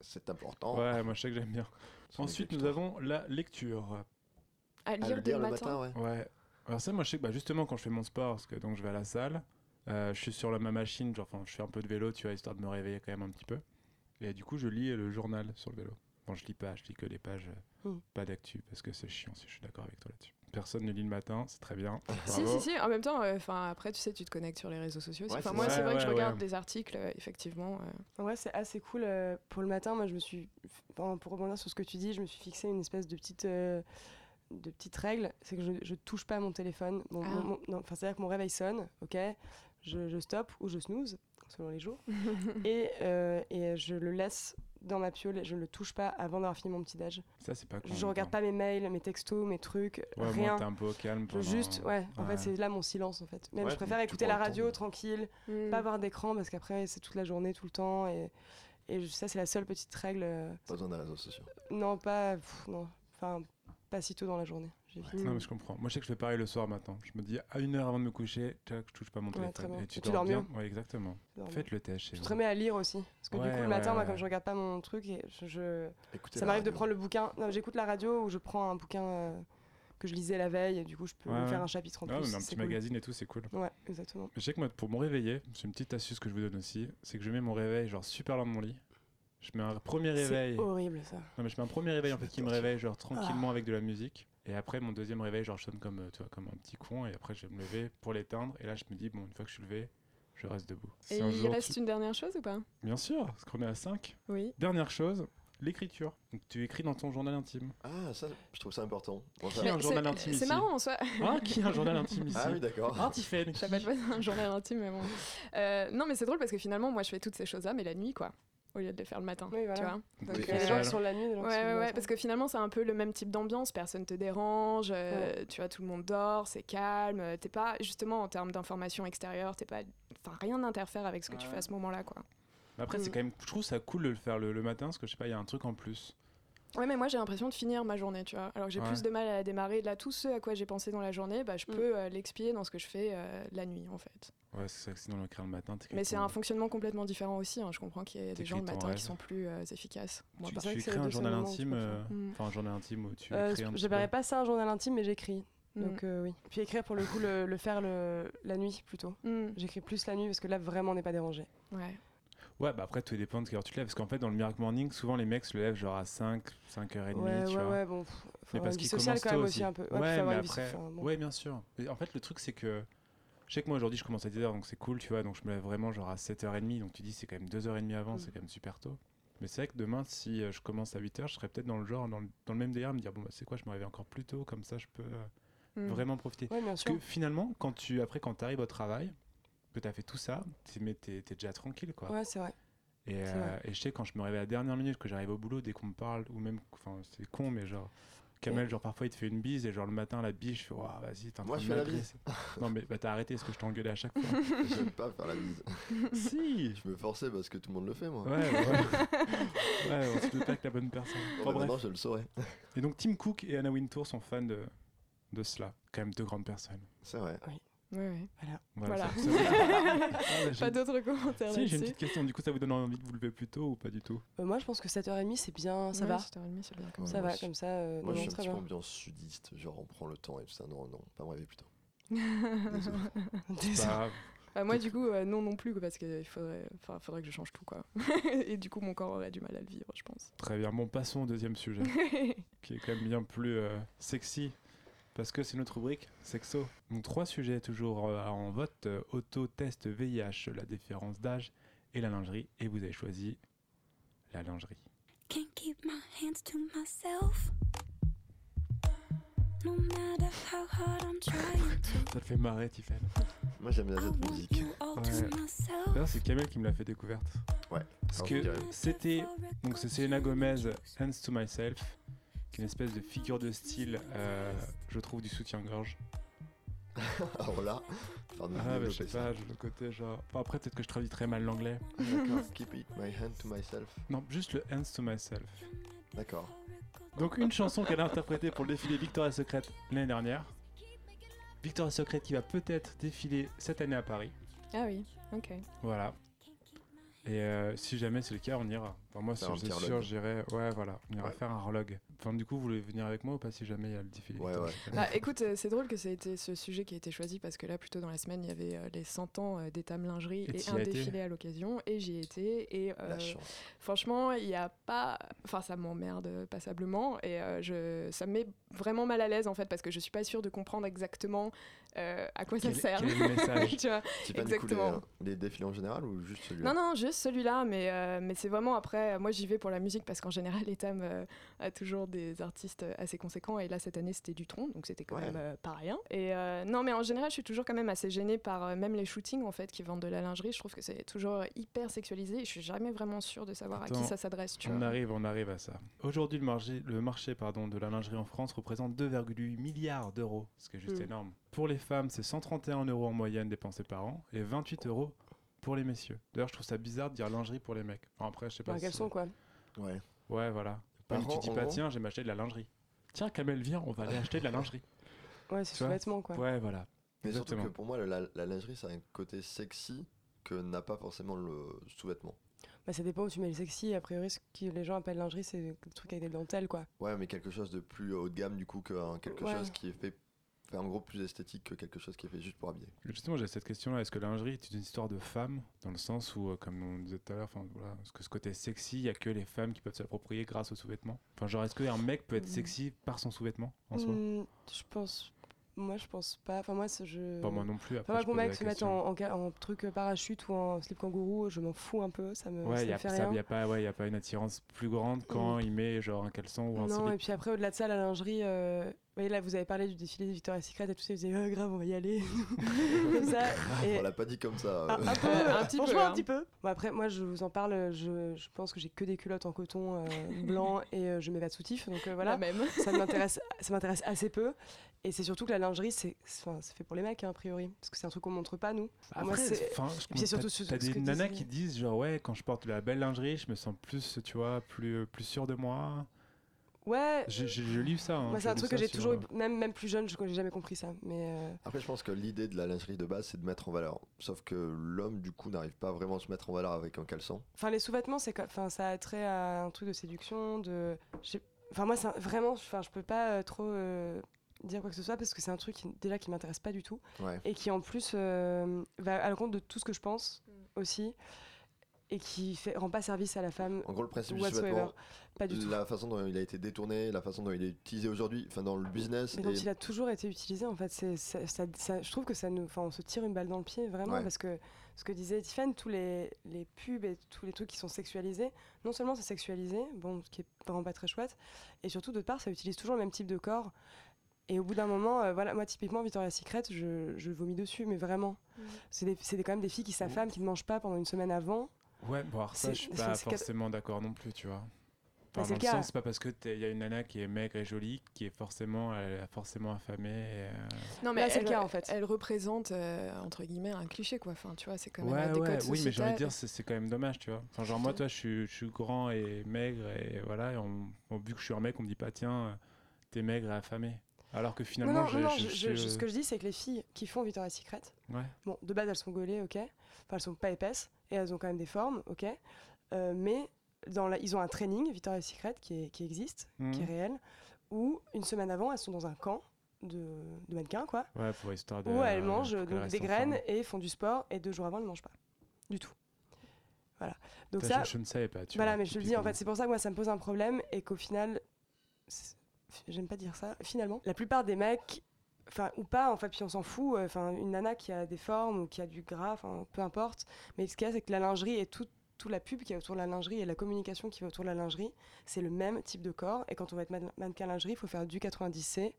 C'est important. Ouais, moi, je sais que j'aime bien. Ensuite, nous avons la lecture. À À lire le matin. matin, ouais. Ouais. Alors ça, moi, je sais que bah, justement, quand je fais mon sport, parce que donc je vais à la salle, euh, je suis sur la, ma machine, genre, enfin, je fais un peu de vélo, tu vois, histoire de me réveiller quand même un petit peu. Et du coup, je lis le journal sur le vélo. Bon, je lis pas, je lis que les pages, euh, Mm. pas d'actu, parce que c'est chiant, si je suis d'accord avec toi là-dessus. Personne ne lit le matin, c'est très bien. Si, si, si. En même temps, euh, enfin après, tu sais, tu te connectes sur les réseaux sociaux. Ouais, moi, c'est vrai Ouais, que je regarde ouais. des articles, euh, effectivement. euh. Ouais, c'est assez cool. euh, pour le matin, moi, je me suis. enfin, pour rebondir sur ce que tu dis, je me suis fixé une espèce de petite. euh, de petite règle, c'est que je, je touche pas à mon téléphone. Mon- Ah. mon- mon- C'est-à-dire que mon réveil sonne, ok, je, je stoppe ou je snooze, selon les jours, et, euh, et je le laisse dans ma piole, et je ne le touche pas avant d'avoir fini mon petit déj. Ça, c'est pas con, Je regarde pas mes mails, mes textos, mes trucs, Ouais, moi, rien. t'es un peu au calme. Pendant- juste, ouais, en Ouais. fait, c'est là mon silence, en fait. Même Ouais, je préfère écouter la radio tranquille, Mm. pas avoir d'écran parce qu'après c'est toute la journée, tout le temps. Et, et ça, c'est la seule petite règle. euh, Pas besoin des réseaux sociaux. Non, pas. pff, non, enfin, pas si tôt dans la journée. J'ai Ouais, fini. Non, mais je comprends. Moi, je sais que je fais pareil le soir maintenant. Je me dis à une heure avant de me coucher, tac, je touche pas mon Ouais, téléphone. Et tu, Et tu dors dors bien. mieux. Ouais, exactement. Faites le test chez Je te remets à lire aussi. Parce que Ouais, du coup, le ouais, matin, moi, ouais. comme je regarde pas mon truc, et je, ça m'arrive de radio. prendre le bouquin. Non, j'écoute la radio ou je prends un bouquin euh, que je lisais la veille, et du coup, je peux Ouais, faire ouais. un chapitre en Ah, plus. mais un petit cool. magazine et tout, c'est cool. Ouais, exactement. Je sais que moi, pour me réveiller, c'est une petite astuce que je vous donne aussi, c'est que je mets mon réveil genre super loin de mon lit. Je mets un premier réveil. C'est horrible ça. Non mais je mets un premier réveil en fait qui me réveille genre tranquillement Ah. avec de la musique. Et après mon deuxième réveil genre je sonne comme euh, tu vois comme un petit con et après je vais me lever pour l'éteindre et là je me dis bon une fois que je suis levé je reste debout. Et il jour reste tu- une dernière chose ou pas? Bien sûr parce qu'on est à 5. Oui. Dernière chose, l'écriture. Donc tu écris dans ton journal intime. Ah, ça, je trouve ça important. Bon, ça- Qui a un journal c'est- intime C'est marrant en soi. Ah, qui a un journal intime ici Ah oui, d'accord. Ah, Tiffen, Ça s'appelle pas un journal intime, mais bon. Euh, non, mais c'est drôle parce que finalement, moi, je fais toutes ces choses-là, mais la nuit, quoi, au lieu de les faire le matin. Oui, voilà. Tu vois Donc, Il y a des gens qui sont la nuit, des gens Ouais, qui sont ouais, le ouais, matin. parce que finalement, c'est un peu le même type d'ambiance. Personne te dérange, euh, tu vois, tout le monde dort, c'est calme. euh, T'es pas, justement, en termes d'information extérieure, t'es pas. Enfin, rien n'interfère avec ce que tu fais à ce moment-là, quoi. Mais Après, c'est Mm. quand même, je trouve ça cool de le faire le, le matin parce que je sais pas, il y a un truc en plus. Ouais, mais moi, j'ai l'impression de finir ma journée, tu vois. Alors que j'ai Ouais. plus de mal à la démarrer. Là, tout ce à quoi j'ai pensé dans la journée, bah, je Mm. peux euh, l'expier dans ce que je fais euh, la nuit, en fait. Ouais, c'est ça que sinon, l'écrire le matin, t'écris Mais c'est un fonctionnement complètement différent aussi. hein. Je comprends qu'il y ait des gens le matin rêve. qui sont plus euh, efficaces. Moi, Tu, pas. c'est vrai tu que c'est écris un journal intime, euh. Mm. enfin un journal intime où tu Euh, écris un J'appellerais pas ça un journal intime, mais j'écris. Mm. Donc euh, oui. Puis écrire pour le coup, le, le faire le, la nuit plutôt. Mm. J'écris plus la nuit parce que là vraiment on n'est pas dérangé. Ouais. Ouais, bah après, tout dépend de quelle heure tu te lèves. Parce qu'en fait, dans le Miracle Morning, souvent les mecs se lèvent genre à 5, 5h30, ouais, tu ouais, vois. ouais, bon. Faut Mais parce qu'ils commencent quand même tôt aussi un peu. Ouais, Ouais, mais après, so- enfin, bon. ouais, bien sûr. Et en fait, le truc, c'est que je sais que moi aujourd'hui, je commence à 10h, donc c'est cool, tu vois. Donc je me lève vraiment genre à 7h30. Donc tu dis, c'est quand même 2h30 avant, Mm. c'est quand même super tôt. Mais c'est vrai que demain, si euh, je commence à 8h, je serais peut-être dans le genre, dans le, dans le même délire, à me dire, bon, bah, c'est quoi, je me réveille encore plus tôt, comme ça, je peux euh, Mm. vraiment profiter. Ouais, bien Parce que finalement, quand tu, après, quand tu arrives au travail, que tu as fait tout ça, t'es- mais t'es t'es déjà tranquille, quoi. Ouais, c'est vrai. Et, C'est euh, vrai. et je sais, quand je me réveille à la dernière minute, que j'arrive au boulot, dès qu'on me parle, ou même, enfin, c'est con, mais genre, Kamel, genre, parfois, il te fait une bise, et genre, le matin, la bise, je fais, Ouah, vas-y, t'es en Moi, train je de fais la m'agresser. non, mais bah, t'as arrêté, est-ce que je t'engueulais à chaque fois J'aime pas faire la bise. Si Je me forçais parce que tout le monde le fait, moi. Ouais, ouais, ouais. ouais, on se doute pas avec la bonne personne. Bon, Enfin, bref. maintenant, je le saurais. Et donc, Tim Cook et Anna Wintour sont fans de, de cela. Quand même deux grandes personnes. C'est vrai. Ouais, ouais. Voilà. Ça- ça- Ah, bah, Pas d'autres commentaires Si, j'ai une petite question. Du coup, ça vous donne envie de vous lever plus tôt ou pas du tout? Euh, moi je pense que 7h30 c'est bien, ça Ouais, va. 7h30, c'est bien comme Ça moi va, comme ça. euh, Moi, non, je suis un très petit peu ambiance sudiste, genre on prend le temps et tout ça. Non, non, pas me rêver plus tôt. Désolé. Bah, Bah, moi, du coup, euh, non non plus, quoi, parce qu'il faudrait, enfin, faudrait que je change tout, quoi. Et du coup, mon corps aurait du mal à le vivre, je pense. Très bien. Bon, passons au deuxième sujet, qui est quand même bien plus euh, sexy, parce que c'est notre rubrique sexo. Donc, trois sujets toujours euh, en vote euh, auto, test, VIH, la différence d'âge et la lingerie. Et vous avez choisi la lingerie. Can't keep my hands to myself. No matter how hard I'm trying to. Ça te fait marrer, Tiffany. Moi, j'aime bien cette musique. Ouais. c'est Kamel qui me l'a fait découverte. Ouais. Parce que c'était donc c'est Selena Gomez, Hands to Myself, qui est une espèce de figure de style, euh, je trouve, du soutien-gorge. Alors là, nous Ah, bah, je sais ça. pas, je- le côté genre. Enfin, après, peut-être que je traduis très mal l'anglais. D'accord. Keep it, my hand to myself. Non, juste le Hands to Myself. D'accord. Donc, une chanson qu'elle a interprétée pour le défilé Victoria's Secret l'année dernière. Victoria's Secret qui va peut-être défiler cette année à Paris. Ah oui, ok. Voilà. Et euh, si jamais c'est le cas, on ira. Enfin, moi, si c'est petit sûr, j'irai. Ouais, voilà, on ira Ouais. faire un relog. Enfin, du coup, vous voulez venir avec moi ou pas si jamais il y a le défilé Ouais, ouais. Bah, écoute, euh, c'est drôle que ça ait été ce sujet qui a été choisi parce que là, plutôt dans la semaine, il y avait euh, les 100 ans euh, d'État lingerie Et un défilé à l'occasion et j'y ai été et euh, La chance. franchement, il n'y a pas, enfin ça m'emmerde passablement et euh, je, ça me met vraiment mal à l'aise en fait parce que je suis pas sûre de comprendre exactement euh, à quoi Quel- ça sert. quel est le message tu vois du coup les, exactement. les défilés en général ou juste celui-là Non, non, juste celui-là, mais, euh, mais c'est vraiment après. Moi, j'y vais pour la musique parce qu'en général, l'Etam euh, a toujours des artistes assez conséquents. Et là, cette année, c'était Dutron, donc c'était quand Ouais. même euh, pas rien. Et euh, non, mais en général, je suis toujours quand même assez gênée par euh, même les shootings en fait qui vendent de la lingerie. Je trouve que c'est toujours hyper sexualisé et je suis jamais vraiment sûre de savoir à qui ça s'adresse. Tu On vois. arrive, on arrive à ça. Aujourd'hui, le marché, le marché pardon, de la lingerie en France représente 2,8 milliards d'euros, ce qui est juste Mm. énorme. Pour les femmes, c'est 131 euros en moyenne dépensés par an et 28 euros pour les messieurs. D'ailleurs, je trouve ça bizarre de dire lingerie pour les mecs. Enfin, après, je sais pas. Enfin, si- quels sont quoi? Ouais. Ouais, voilà. Par tu dis en pas, gros tiens, je vais m'acheter de la lingerie. Tiens, Kamel, viens, on va aller acheter de la lingerie. Ouais, c'est Tu vois sous-vêtements quoi. Ouais, voilà. Mais surtout Exactement. que pour moi, la, la lingerie, ça a un côté sexy que n'a pas forcément le sous-vêtement. Bah, ça dépend où tu mets le sexy. A priori, ce que les gens appellent lingerie, c'est des trucs avec des dentelles quoi. Ouais, mais quelque chose de plus haut de gamme, du coup, que hein, quelque Ouais. chose qui est fait, en gros plus esthétique que quelque chose qui est fait juste pour habiller. Justement, j'ai cette question-là. Est-ce que la lingerie est une histoire de femmes Dans le sens où, euh, comme on disait tout à l'heure, enfin, voilà, est-ce que ce côté sexy, il n'y a que les femmes qui peuvent se l'approprier grâce aux sous-vêtements? Enfin, genre, est-ce qu'un mec peut être sexy par son sous-vêtement en soi? Hmm, je pense. Moi, je pense pas. Enfin, moi, je. Pas moi non plus. Enfin, Après, moi, qu'on pose mec se mette en, en, ca- en truc parachute ou en slip kangourou, je m'en fous un peu. Ça me, Ouais, ça il me y a, fait ça, rien. y a pas, ouais, y a pas une attirance plus grande quand il met genre un caleçon ou un Non, slip. et puis après, au-delà de ça, la lingerie. euh, Vous voyez, là, vous avez parlé du défilé de Victoria's Secret et tout ça. Vous disiez, oh, grave, on va y aller. Comme ça. Et- On l'a pas dit comme ça. Ah, euh. un peu, Un petit peu, franchement, hein. un petit peu. Bon, après, moi, je vous en parle. Je, je pense que j'ai que des culottes en coton euh, blanc et euh, je mets pas de soutif. Donc euh, voilà, La même. ça m'intéresse, ça m'intéresse assez peu. Et c'est surtout que la lingerie, c'est, c'est enfin, c'est fait pour les mecs, hein, a priori, parce que c'est un truc qu'on montre pas nous. Après, c'est- surtout t'as- ce- t'as des nanas qui disent genre ouais quand je porte de la belle lingerie je me sens plus tu vois plus plus sûr de moi Ouais. je, je, je lis ça hein, c'est un truc que j'ai toujours eu, euh, même, même plus jeune, je n'ai jamais compris ça. Mais euh, Après, je pense que l'idée de la lingerie de base, c'est de mettre en valeur. Sauf que l'homme, du coup, n'arrive pas vraiment à se mettre en valeur avec un caleçon. Enfin, les sous-vêtements, c'est, enfin, ça a trait à un truc de séduction, de. Enfin, moi, c'est un- vraiment, enfin, je peux pas euh, trop euh, dire quoi que ce soit parce que c'est un truc qui, déjà qui m'intéresse pas du tout Ouais. et qui en plus euh, va à l'encontre de tout ce que je pense aussi et qui fait, rend pas service à la femme En gros, le principe du whatsoever. Pas du tout. la façon dont il a été détourné, la façon dont il est utilisé aujourd'hui, enfin dans le business. Mais dont et- il a toujours été utilisé, en fait, c'est, ça, ça- ça- je trouve que ça nous, enfin, on se tire une balle dans le pied vraiment Ouais. parce que ce que disait Tiffany, tous les, les pubs et tous les trucs qui sont sexualisés, non seulement c'est sexualisé, bon, ce qui est vraiment pas très chouette, et surtout de part, ça utilise toujours le même type de corps. Et au bout d'un moment, euh, voilà, moi typiquement Victoria's Secret, je, je vomis dessus, mais vraiment. C'est, des- c'est quand même des filles qui s'affament, qui ne mangent pas pendant une semaine avant. Ouais bon alors ça je suis pas forcément d'accord non plus tu vois Bah, Enfin, dans le cas. sens c'est pas parce que il y a une nana qui est maigre et jolie qui est forcément elle est forcément affamée et, euh, Non, mais Là, c'est le cas, en fait. Elle représente, euh, entre guillemets, un cliché, quoi. Enfin, tu vois, c'est quand même ouais, euh, des ouais, codes oui, mais j'ai envie de dire, c'est c'est quand même dommage, tu vois. Enfin, genre, moi, toi, je suis, je suis grand et maigre, et voilà, et on, on- vu que je suis un mec, on me dit pas, tiens, euh, t'es maigre et affamé. Alors que Non, finalement, non, je, non, je- je- je je- suis, ce que je dis, c'est que les filles qui font Victoria's Secret, Ouais. Bon, de base, elles sont gaulées, ok. Enfin, elles sont pas épaisses et elles ont quand même des formes, ok. Euh, mais dans la- ils ont un training, Victoria's Secret, qui, est- qui existe, qui est Mhm. réel, où une semaine avant, elles sont dans un camp de, de mannequins, quoi, Ouais, pour histoire de. où elles mangent pour qu'elles donc, des graines forme. et font du sport, et deux jours avant, elles ne mangent pas. Du tout. Voilà. Donc Ça, je, je ne savais pas, tu voilà, vois, mais je te le dis, en fait, c'est pour ça que moi, ça me pose un problème et qu'au final, j'aime pas dire ça, finalement, la plupart des mecs, enfin, ou pas, en fait, puis on s'en fout, euh, enfin, une nana qui a des formes ou qui a du gras, enfin, peu importe, mais ce qu'il y a, c'est que la lingerie et tout, tout la pub qui est autour de la lingerie et la communication qui va autour de la lingerie, c'est le même type de corps. Et quand on va être man- mannequin lingerie, il faut faire du 90C,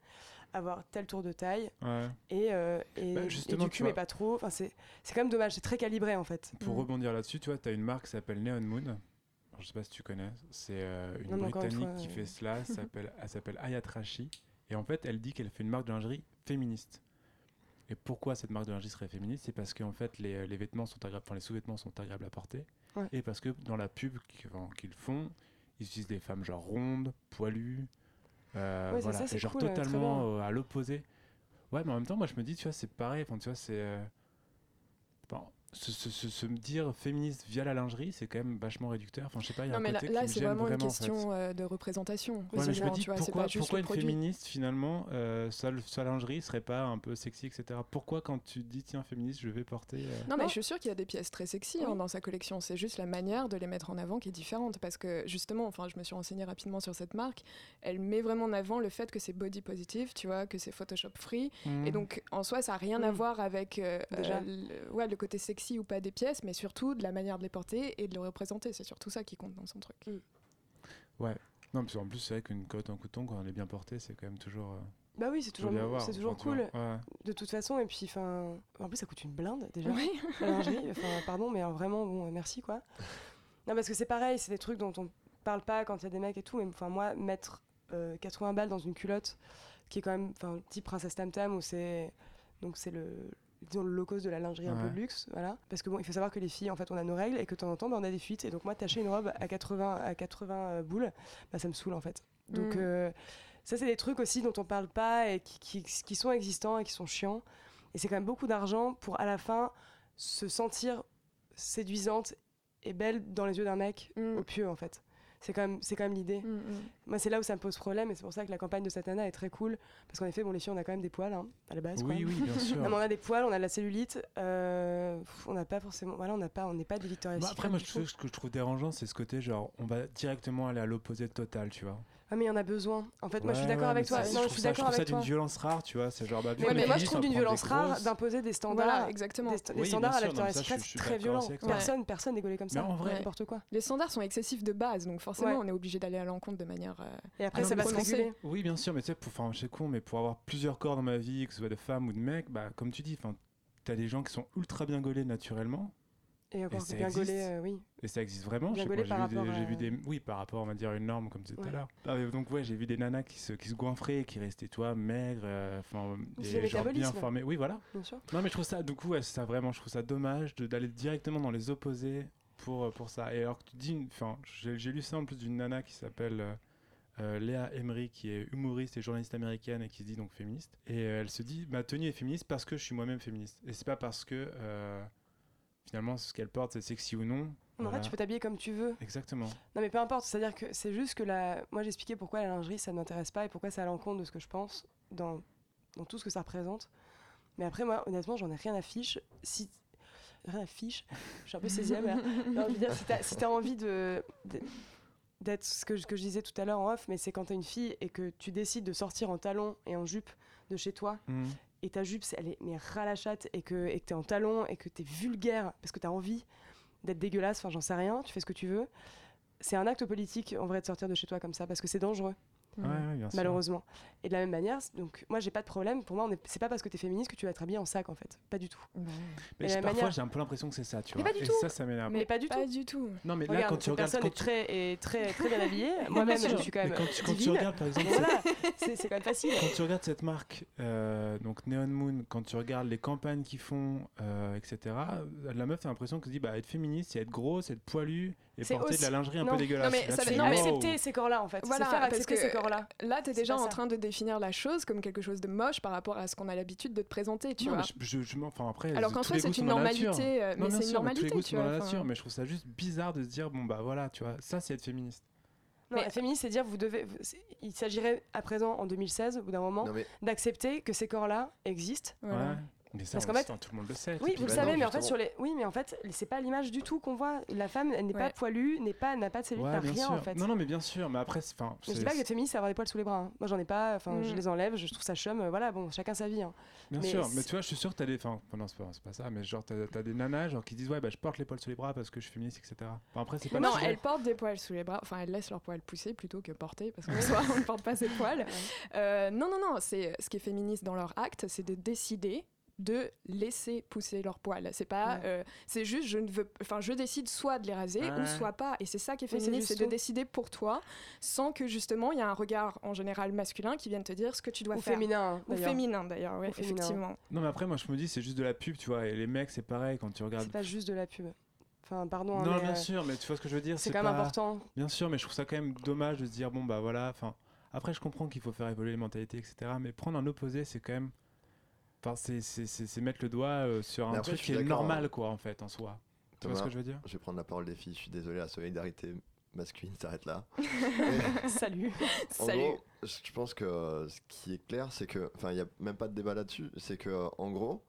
avoir tel tour de taille Ouais. et, euh, et, Bah, et du cul, mais pas trop. Enfin, c'est c'est quand même dommage, c'est très calibré en fait. Pour Mm. rebondir là-dessus, tu vois, tu as une marque qui s'appelle Neon Moon. Alors, je sais pas si tu connais. C'est euh, une Non, une Britannique fois, qui euh, fait cela. Elle s'appelle Ayat Rashi. Et en fait, elle dit qu'elle fait une marque de lingerie féministe. Et pourquoi cette marque de lingerie serait féministe C'est parce qu'en fait, les, les vêtements sont agréables, enfin, les sous-vêtements sont agréables à porter. Ouais. Et parce que dans la pub qu'ils font, ils utilisent des femmes genre rondes, poilues. euh, Ouais, voilà. ça, genre cool, totalement euh, à l'opposé. Ouais, mais en même temps, moi je me dis, tu vois, c'est pareil. Enfin, tu vois, c'est. euh, se, se- se- se me dire féministe via la lingerie, c'est quand même vachement réducteur. Enfin, je sais pas, il y a Non, un mais là, côté là, me c'est vraiment une en fait. question euh, de représentation. Ouais, mais je me Visuellement, dis tu vois, c'est pourquoi, pas juste pourquoi le une produit. féministe finalement euh, sa, sa lingerie serait pas un peu sexy etc pourquoi quand tu dis tiens féministe je vais porter euh, Non, mais je suis sûre qu'il y a des pièces très sexy Oui. hein, dans sa collection. C'est juste la manière de les mettre en avant qui est différente. Parce que justement, enfin, je me suis renseignée rapidement sur cette marque. Elle met vraiment en avant le fait que c'est body positive, tu vois, que c'est Photoshop free. Et hmm. donc, en soi, ça n'a rien à Mm. voir avec euh, Déjà. euh, le, ouais, le côté sexy ou pas des pièces, mais surtout de la manière de les porter et de les représenter. C'est surtout ça qui compte dans son truc. non parce qu'en plus c'est vrai qu'une cote en coton quand elle est bien portée c'est quand même toujours euh, Bah oui, c'est toujours, c'est toujours enfin, cool. Ouais. De toute façon, et puis, enfin, en plus, ça coûte une blinde déjà. Oui. la lingerie. Enfin, pardon, mais euh, vraiment, bon, euh, merci quoi. Non, parce que c'est pareil, c'est des trucs dont on parle pas quand il y a des mecs et tout. Mais enfin, moi, mettre euh, 80 balles dans une culotte, qui est quand même, enfin, type Princesse Tam Tam, où c'est. Donc, c'est le. Disons le low cost de la lingerie un peu de luxe, voilà. Parce que bon, il faut savoir que les filles, en fait, on a nos règles et que de temps en temps, bah, on a des fuites. Et donc, moi, tâcher une robe à 80, à 80 euh, boules, bah, ça me saoule en fait. Donc, Mm. euh, ça, c'est des trucs aussi dont on parle pas et qui, qui, qui sont existants et qui sont chiants. Et c'est quand même beaucoup d'argent pour à la fin se sentir séduisante et belle dans les yeux d'un mec Mm. au pieu en fait. C'est quand même, c'est quand même l'idée. Mm, mm. Moi, c'est là où ça me pose problème et c'est pour ça que la campagne de Satana est très cool. Parce qu'en effet, bon, les filles, on a quand même des poils hein, à la base. quoi. oui oui bien sûr Non, on a des poils, on a de la cellulite. euh, on n'a pas forcément. Voilà, on n'a pas, on n'est pas des Victoria's Bah, après moi je ce que je trouve dérangeant c'est ce côté genre on va directement aller à l'opposé total tu vois Ah, mais il y en a besoin. En fait, moi, je suis d'accord ouais, avec toi. Non, je trouve suis ça- d'accord trouve ça avec toi. d'une violence rare, tu vois. C'est genre, bah, Ouais, mais moi, je trouve d'une violence rare d'imposer des standards, Voilà, exactement. des, Oui, standards à l'acteur ça, je- secret, je très violent. Personne, personne n'est gaulé comme ça. Mais en vrai- n'importe quoi. Les standards sont excessifs de base, donc forcément, on est obligé d'aller à l'encontre de manière. euh, Et après, ça va se réguler. Oui, bien sûr, mais tu sais, pour, enfin, c'est con, mais pour avoir plusieurs corps dans ma vie, que ce soit de femmes ou de mecs, bah, comme tu dis, enfin, t'as des gens qui sont ultra bien gaulés naturellement, Et encore ça bien gaulé, euh, oui. et ça existe vraiment. J'ai vu, des- vu oui, par rapport, on va dire, à une norme, comme tout à l'heure. Ah, donc, ouais, j'ai vu des nanas qui se, qui se goinfraient, qui restaient, toi, maigres, euh, enfin, des gens bien formés. Oui, voilà. Bien sûr. Non, mais je trouve ça, du coup, ouais, ça vraiment, je trouve ça dommage d'aller directement dans les opposés pour, euh, pour ça. Et alors que tu dis, enfin, j'ai j'ai lu ça en plus d'une nana qui s'appelle euh, euh, Léa Emery, qui est humoriste et journaliste américaine et qui se dit donc féministe. Et euh, elle se dit, ma tenue est féministe parce que je suis moi-même féministe. Et c'est pas parce que euh, finalement ce qu'elle porte c'est sexy ou non. En Voilà. fait, tu peux t'habiller comme tu veux. Exactement. Non, mais peu importe. C'est-à-dire que c'est juste que la... moi, j'expliquais pourquoi la lingerie, ça ne m'intéresse pas et pourquoi c'est à l'encontre de ce que je pense dans... dans tout ce que ça représente. Mais après, moi, honnêtement, j'en ai rien à fiche. Si... Rien à fiche. Je suis un peu 16e là. Non, je veux dire, si t'as si envie de. d'être ce que, je disais tout à l'heure en off, mais c'est quand t'es une fille et que tu décides de sortir en talons et en jupe de chez toi, Mhm. Et ta jupe, elle est mais ras la chatte, et que t'es en talons, et que t'es vulgaire, parce que t'as envie d'être dégueulasse, enfin j'en sais rien, tu fais ce que tu veux. C'est un acte politique en vrai de sortir de chez toi comme ça, parce que c'est dangereux, Ouais, ouais, bien sûr. malheureusement. Et de la même manière, donc moi j'ai pas de problème, pour moi c'est pas parce que t'es féministe que tu vas être habillée en sac en fait, pas du tout. Mais parfois manière- j'ai un peu l'impression que c'est ça, tu Mais vois. pas du et tout. ça, ça m'énerve. Mais pas du Pas tout. du tout. Non, mais là quand tu regardes. personne quand est très, est très, très bien habillée. Moi-même, je suis quand même. Mais quand tu, quand tu regardes par exemple. Voilà, c'est quand même facile. quand tu regardes cette marque, euh, donc Neon Moon, quand tu regardes les campagnes qu'ils font, euh, etc., la meuf a l'impression que se dit bah, être féministe, c'est être grosse, c'est être poilu et porter de la lingerie un peu dégueulasse. Non, mais tu accepter ces corps-là en fait. Faire parce accepter que- ces Là, tu es déjà en train de définir la chose comme quelque chose de moche par rapport à ce qu'on a l'habitude de te présenter, tu Non, vois. mais je, je, je m'en- enfin, après, Alors qu'en soi, les c'est une normalité, euh, Non, mais c'est une tous les normalité, tu dans vois. la enfin. nature, mais je trouve ça juste bizarre de se dire bon bah voilà, tu vois, ça c'est être féministe. Non, Mais- féministe, c'est dire vous devez. vous- Il s'agirait à présent, en 2016, au bout d'un moment, mais d'accepter que ces corps-là existent. Ouais. Mais ça, Parce on qu'en le fait- sait, tout le monde le sait. Oui, vous le bah savez, non, mais en fait, sur les. Oui, mais en fait, c'est pas l'image du tout qu'on voit. La femme, elle n'est pas poilue, n'est pas, n'a pas de cellulite, Ouais, n'a rien sûr. en fait. Non, non, mais bien sûr, mais après, c'est- enfin, je dis pas que être féministe, c'est avoir des poils sous les bras. hein. Moi, j'en ai pas. Enfin, je les enlève. Je trouve ça chum. euh, Voilà, bon, chacun sa vie. hein. Bien Mais sûr, mais tu vois, je suis sûr que t'as des. Enfin, non, c'est pas, c'est pas ça, mais genre, t'as as des nanas genre, qui disent Ouais, bah, je porte les poils sur les bras parce que je suis féministe, etc. Enfin, après, c'est pas Non, elles portent des poils sous les bras. Enfin, elles laissent leurs poils pousser plutôt que porter, parce qu'en soi, on ne porte pas ses poils. Euh, non, non, non. C'est ce qui est féministe dans leur acte, c'est de décider de laisser pousser leurs poils. C'est pas, Ouais. euh, c'est juste, je ne veux, enfin, je décide soit de les raser Ouais. ou soit pas. Et c'est ça qui est féministe, c'est de décider pour toi, sans que justement il y a un regard en général masculin qui vienne te dire ce que tu dois Ou faire. féminin. Ou féminin d'ailleurs, oui, Ou féminin. effectivement. Non, mais après, moi, je me dis, c'est juste de la pub, tu vois, et les mecs, c'est pareil quand tu regardes. C'est pas juste de la pub. Enfin, pardon. hein, Non, mais, bien euh, sûr, mais tu vois ce que je veux dire C'est quand même important. Bien sûr, mais je trouve ça quand même dommage de se dire bon bah voilà. Enfin, après je comprends qu'il faut faire évoluer les mentalités, etc. Mais prendre un opposé, c'est quand même, enfin c'est c'est- c'est c'est mettre le doigt euh, sur un après, truc qui est normal hein. quoi en fait en soi. Tu vois ce que je veux dire? je vais prendre la parole des filles. Je suis désolé, la solidarité masculine s'arrête là. Salut. En Salut. gros, je pense que euh, ce qui est clair, c'est que, enfin, il n'y a même pas de débat là-dessus, c'est que, euh, en gros,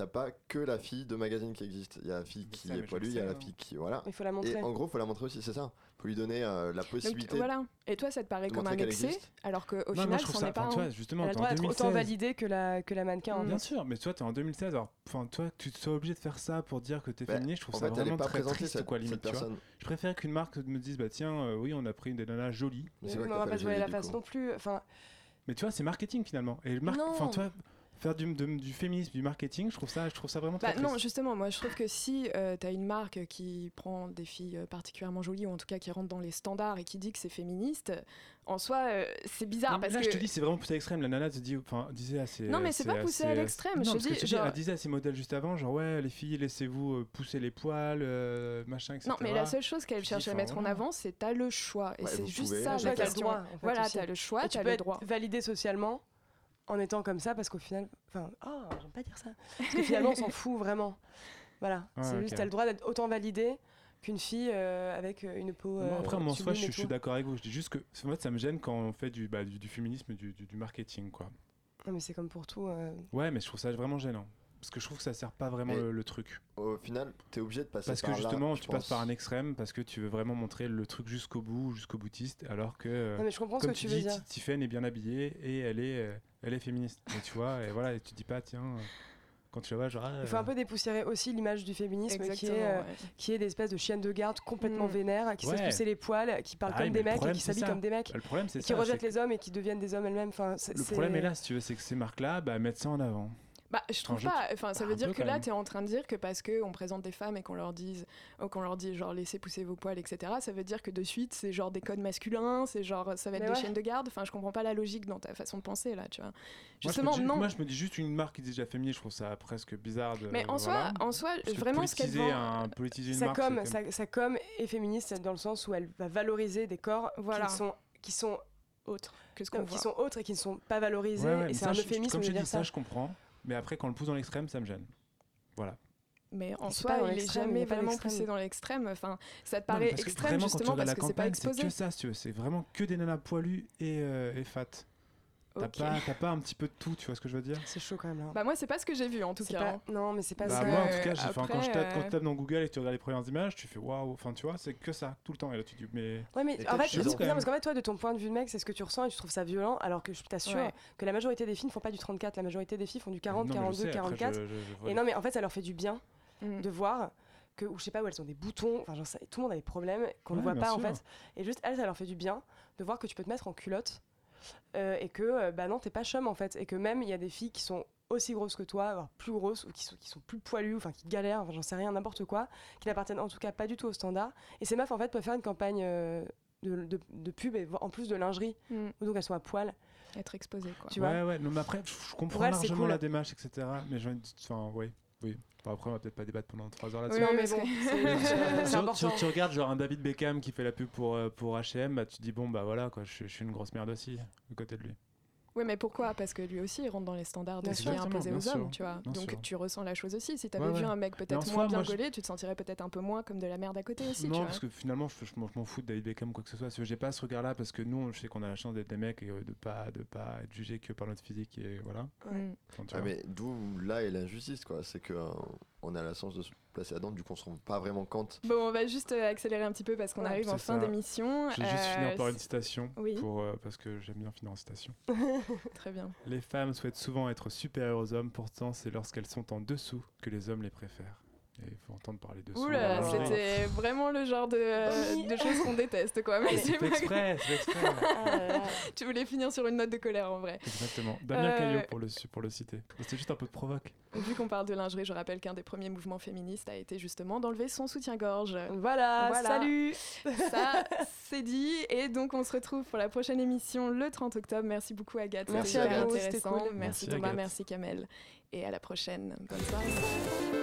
t'as pas que la fille de magazine qui existe. Il y a la fille qui sais, est poilue, il y a la hein. fille qui, voilà. Il faut la montrer. Et en gros, faut la montrer aussi, c'est ça. Faut lui donner euh, la Donc, possibilité. voilà. Et toi, ça te paraît comme un excès, alors qu'au final, je ça. est pas justement, Elle droit d'être autant 2016. validée que la, que la mannequin. en Bien sûr, mais toi t'es en 2016. Alors, enfin toi, tu te sois obligé de faire ça pour dire que t'es Bah, féministe. Je trouve ça vraiment très triste cette, quoi limite. Je préfère qu'une marque me dise bah tiens, euh, oui, on a pris des nanas jolies. Mais on va pas se jolie, la face non plus. Enfin, Mais tu vois, c'est marketing finalement. Et mar- Non. enfin toi, faire du, de- du féminisme, du marketing, je trouve ça, je trouve ça vraiment Bah, très non, triste. justement, moi je trouve que si tu as une marque qui prend des filles euh, particulièrement jolies, ou en tout cas qui rentre dans les standards et qui dit que c'est féministe, en soi, euh, c'est bizarre Non, parce là, que. je te dis, c'est vraiment poussé à l'extrême. La nana te dit, enfin, disait assez. Non, mais c'est pas assez- poussé à l'extrême, Non, je dis, je elle disait à ses modèles juste avant, genre ouais, les filles, laissez-vous euh, pousser les poils, euh, machin, etc. non, mais la seule chose qu'elle cherche à mettre en avant, c'est t'as le choix. Et Ouais, c'est juste pouvez. ça Je la question. droit, en fait, voilà, t'as le choix, et tu t'as peux le être droit. validé socialement en étant comme ça parce qu'au final. Enfin, oh, j'aime pas dire ça. Parce que finalement, on s'en fout vraiment. Voilà. Ouais, c'est juste, t'as le droit d'être autant validé qu'une fille euh, avec euh, une peau. Euh, après, moi, en soi, je, je suis d'accord avec vous. Je dis juste que en fait, ça me gêne quand on fait du, bah, du, du féminisme, du, du, du marketing, quoi. Non, mais c'est comme pour tout. euh, Ouais, mais je trouve ça vraiment gênant. parce que je trouve que ça sert pas vraiment le, le truc. Au final, t'es obligé de passer Parce que par là, justement, je tu passes par un extrême parce que tu veux vraiment montrer le truc jusqu'au bout, jusqu'au boutiste, alors que. Non, mais je comprends ce que tu tu veux dis, dire. Ti- Tiffen est bien habillée et elle est, euh, elle est féministe. Et tu vois, et voilà, et tu dis pas, tiens, euh, quand tu la vois, genre. ah, Il faut euh, un peu dépoussiérer aussi l'image du féminisme qui est, euh, ouais. qui est d'espèce de chienne de garde complètement Mm. vénère, qui se Ouais. laisse pousser les poils, qui parle Ah comme des mecs et qui s'habille comme des mecs. Le problème, c'est Qui c'est les hommes et qui deviennent des hommes elles-mêmes. Enfin, c'est- Le problème est là, si tu veux, c'est que ces marques-là bah, mettent ça en avant. Bah, je trouve pas. Enfin, ça un veut dire que là, tu es en train de dire que parce qu'on présente des femmes et qu'on leur dise, qu'on leur dit genre laissez pousser vos poils, etc. Ça veut dire que de suite, c'est genre des codes masculins, c'est genre ça va être Mais des ouais. chiennes de garde. Enfin, je comprends pas la logique dans ta façon de penser là, tu vois. Moi, Justement, je dis, non. Moi, je me dis juste une marque qui dit déjà féminine, je trouve ça presque bizarre de. Mais en voilà. soi, en soi, Parce vraiment, ce qu'elle vend. un- politiser une sa marque, com, c'est quand même- sa, sa com est féministe dans le sens où elle va valoriser des corps Voilà. qui sont qui sont autre que ce qu'on qui sont autres et qui ne sont pas valorisés. Ouais, ouais, et c'est ça, un euphémisme Comme je dire dis, ça, ça. je comprends. Mais après, quand on le pousse dans l'extrême, ça me gêne. Voilà. Mais en soi, il est l'extrême, il y jamais vraiment poussé dans l'extrême. Enfin, ça te Non, paraît que extrême vraiment, quand tu justement regardes parce la que c'est pas campagne, c'est exposé. que ça, si tu veux. C'est vraiment que des nanas poilues et, euh, et fat. T'as pas, un petit peu de tout, tu vois ce que je veux dire? C'est chaud quand même là. Bah moi, c'est pas ce que j'ai vu en tout cas. pas- hein. Non, mais c'est pas Bah, ça. que, moi, en tout cas, quand, je tape, quand tu euh, tapes dans Google et que tu regardes les premières images, tu fais waouh. Enfin, tu vois, c'est que ça, tout le temps. Et là, tu dis, mais. Ouais, mais en fait, c'est même. parce qu'en fait, toi, de ton point de vue de mec, c'est ce que tu ressens et tu trouves ça violent, alors que je t'assure Ouais. que la majorité des filles ne font pas du 34, la majorité des filles font du 40, Non, mais je 42, sais, après, 44. je- je- je vois Et non, mais en fait, ça leur fait du bien Mm. de voir que, ou je sais pas, où elles ont des boutons, enfin, j'en sais- tout le monde a des problèmes qu'on ne Ouais, voit pas en fait. Et juste, elles, ça leur fait du bien de voir que tu peux te mettre en culotte euh, et que, euh, bah non, t'es pas chum en fait. Et que même, il y a des filles qui sont aussi grosses que toi, voire plus grosses, ou qui sont, qui sont plus poilues, enfin qui galèrent, enfin, j'en sais rien, n'importe quoi, qui n'appartiennent en tout cas pas du tout au standard. Et ces meufs en fait peuvent faire une campagne euh, de, de- de pub et en plus de lingerie, Mm. donc elles sont à poil. Être exposé quoi. Tu vois ouais, ouais, non, mais après, je je comprends largement cool. la démarche, etc. Mais de- Enfin, oui, oui. Enfin, après, on va peut-être pas débattre pendant 3 heures là-dessus. Oui, non, mais bon, c'est- c'est Tu- important. Tu, tu regardes genre un David Beckham qui fait la pub pour, euh, pour H&M, bah, tu te dis bon bah voilà quoi, je, je suis une grosse merde aussi à côté de lui. Oui, mais pourquoi? Parce que lui aussi, il rentre dans les standards de Bien ce qui est imposé Bien aux sûr, hommes, tu vois. bien Donc sûr. tu ressens la chose aussi. Si tu Ouais, avais vu ouais. un mec peut-être soi, moins bien moi, je- gaulé, tu te sentirais peut-être un peu moins comme de la merde à côté aussi, tu non, vois. parce que finalement, je, je m'en je m'en fous de David Beckham ou quoi que ce soit. J'ai pas ce regard-là parce que nous, je sais qu'on a la chance d'être des mecs et euh, de pas de pas être jugés que par notre physique et voilà. Enfin, tu Ah, mais d'où là est l'injustice, quoi. C'est que euh, on a la chance de se placer là-dedans, du coup on se rend pas vraiment compte. Bon, on va juste euh, accélérer un petit peu parce qu'on Ouais, arrive en fin d'émission. Je vais juste Euh, finir par une citation oui. pour, euh, parce que j'aime bien finir en citation. Très bien. Les femmes souhaitent souvent être supérieures aux hommes, pourtant c'est lorsqu'elles sont en dessous que les hommes les préfèrent. Il faut entendre parler dessous. Oula, voilà. c'était vraiment le genre de, euh, de choses qu'on déteste, quoi. Mais C'est exprès, c'est exprès. Ah là. Tu voulais finir sur une note de colère, en vrai. Exactement. Damien Euh, Caillot pour le, su- pour le citer. C'était juste un peu de provoque. Vu qu'on parle de lingerie, je rappelle qu'un des premiers mouvements féministes a été justement d'enlever son soutien-gorge. Voilà, Voilà. salut Ça, c'est dit. Et donc, on se retrouve pour la prochaine émission le 30 octobre. Merci beaucoup, Agathe. Merci c'était intéressant. cool. Merci, Merci, Thomas, Agathe. merci Kamel. Et à la prochaine. Bonne soirée.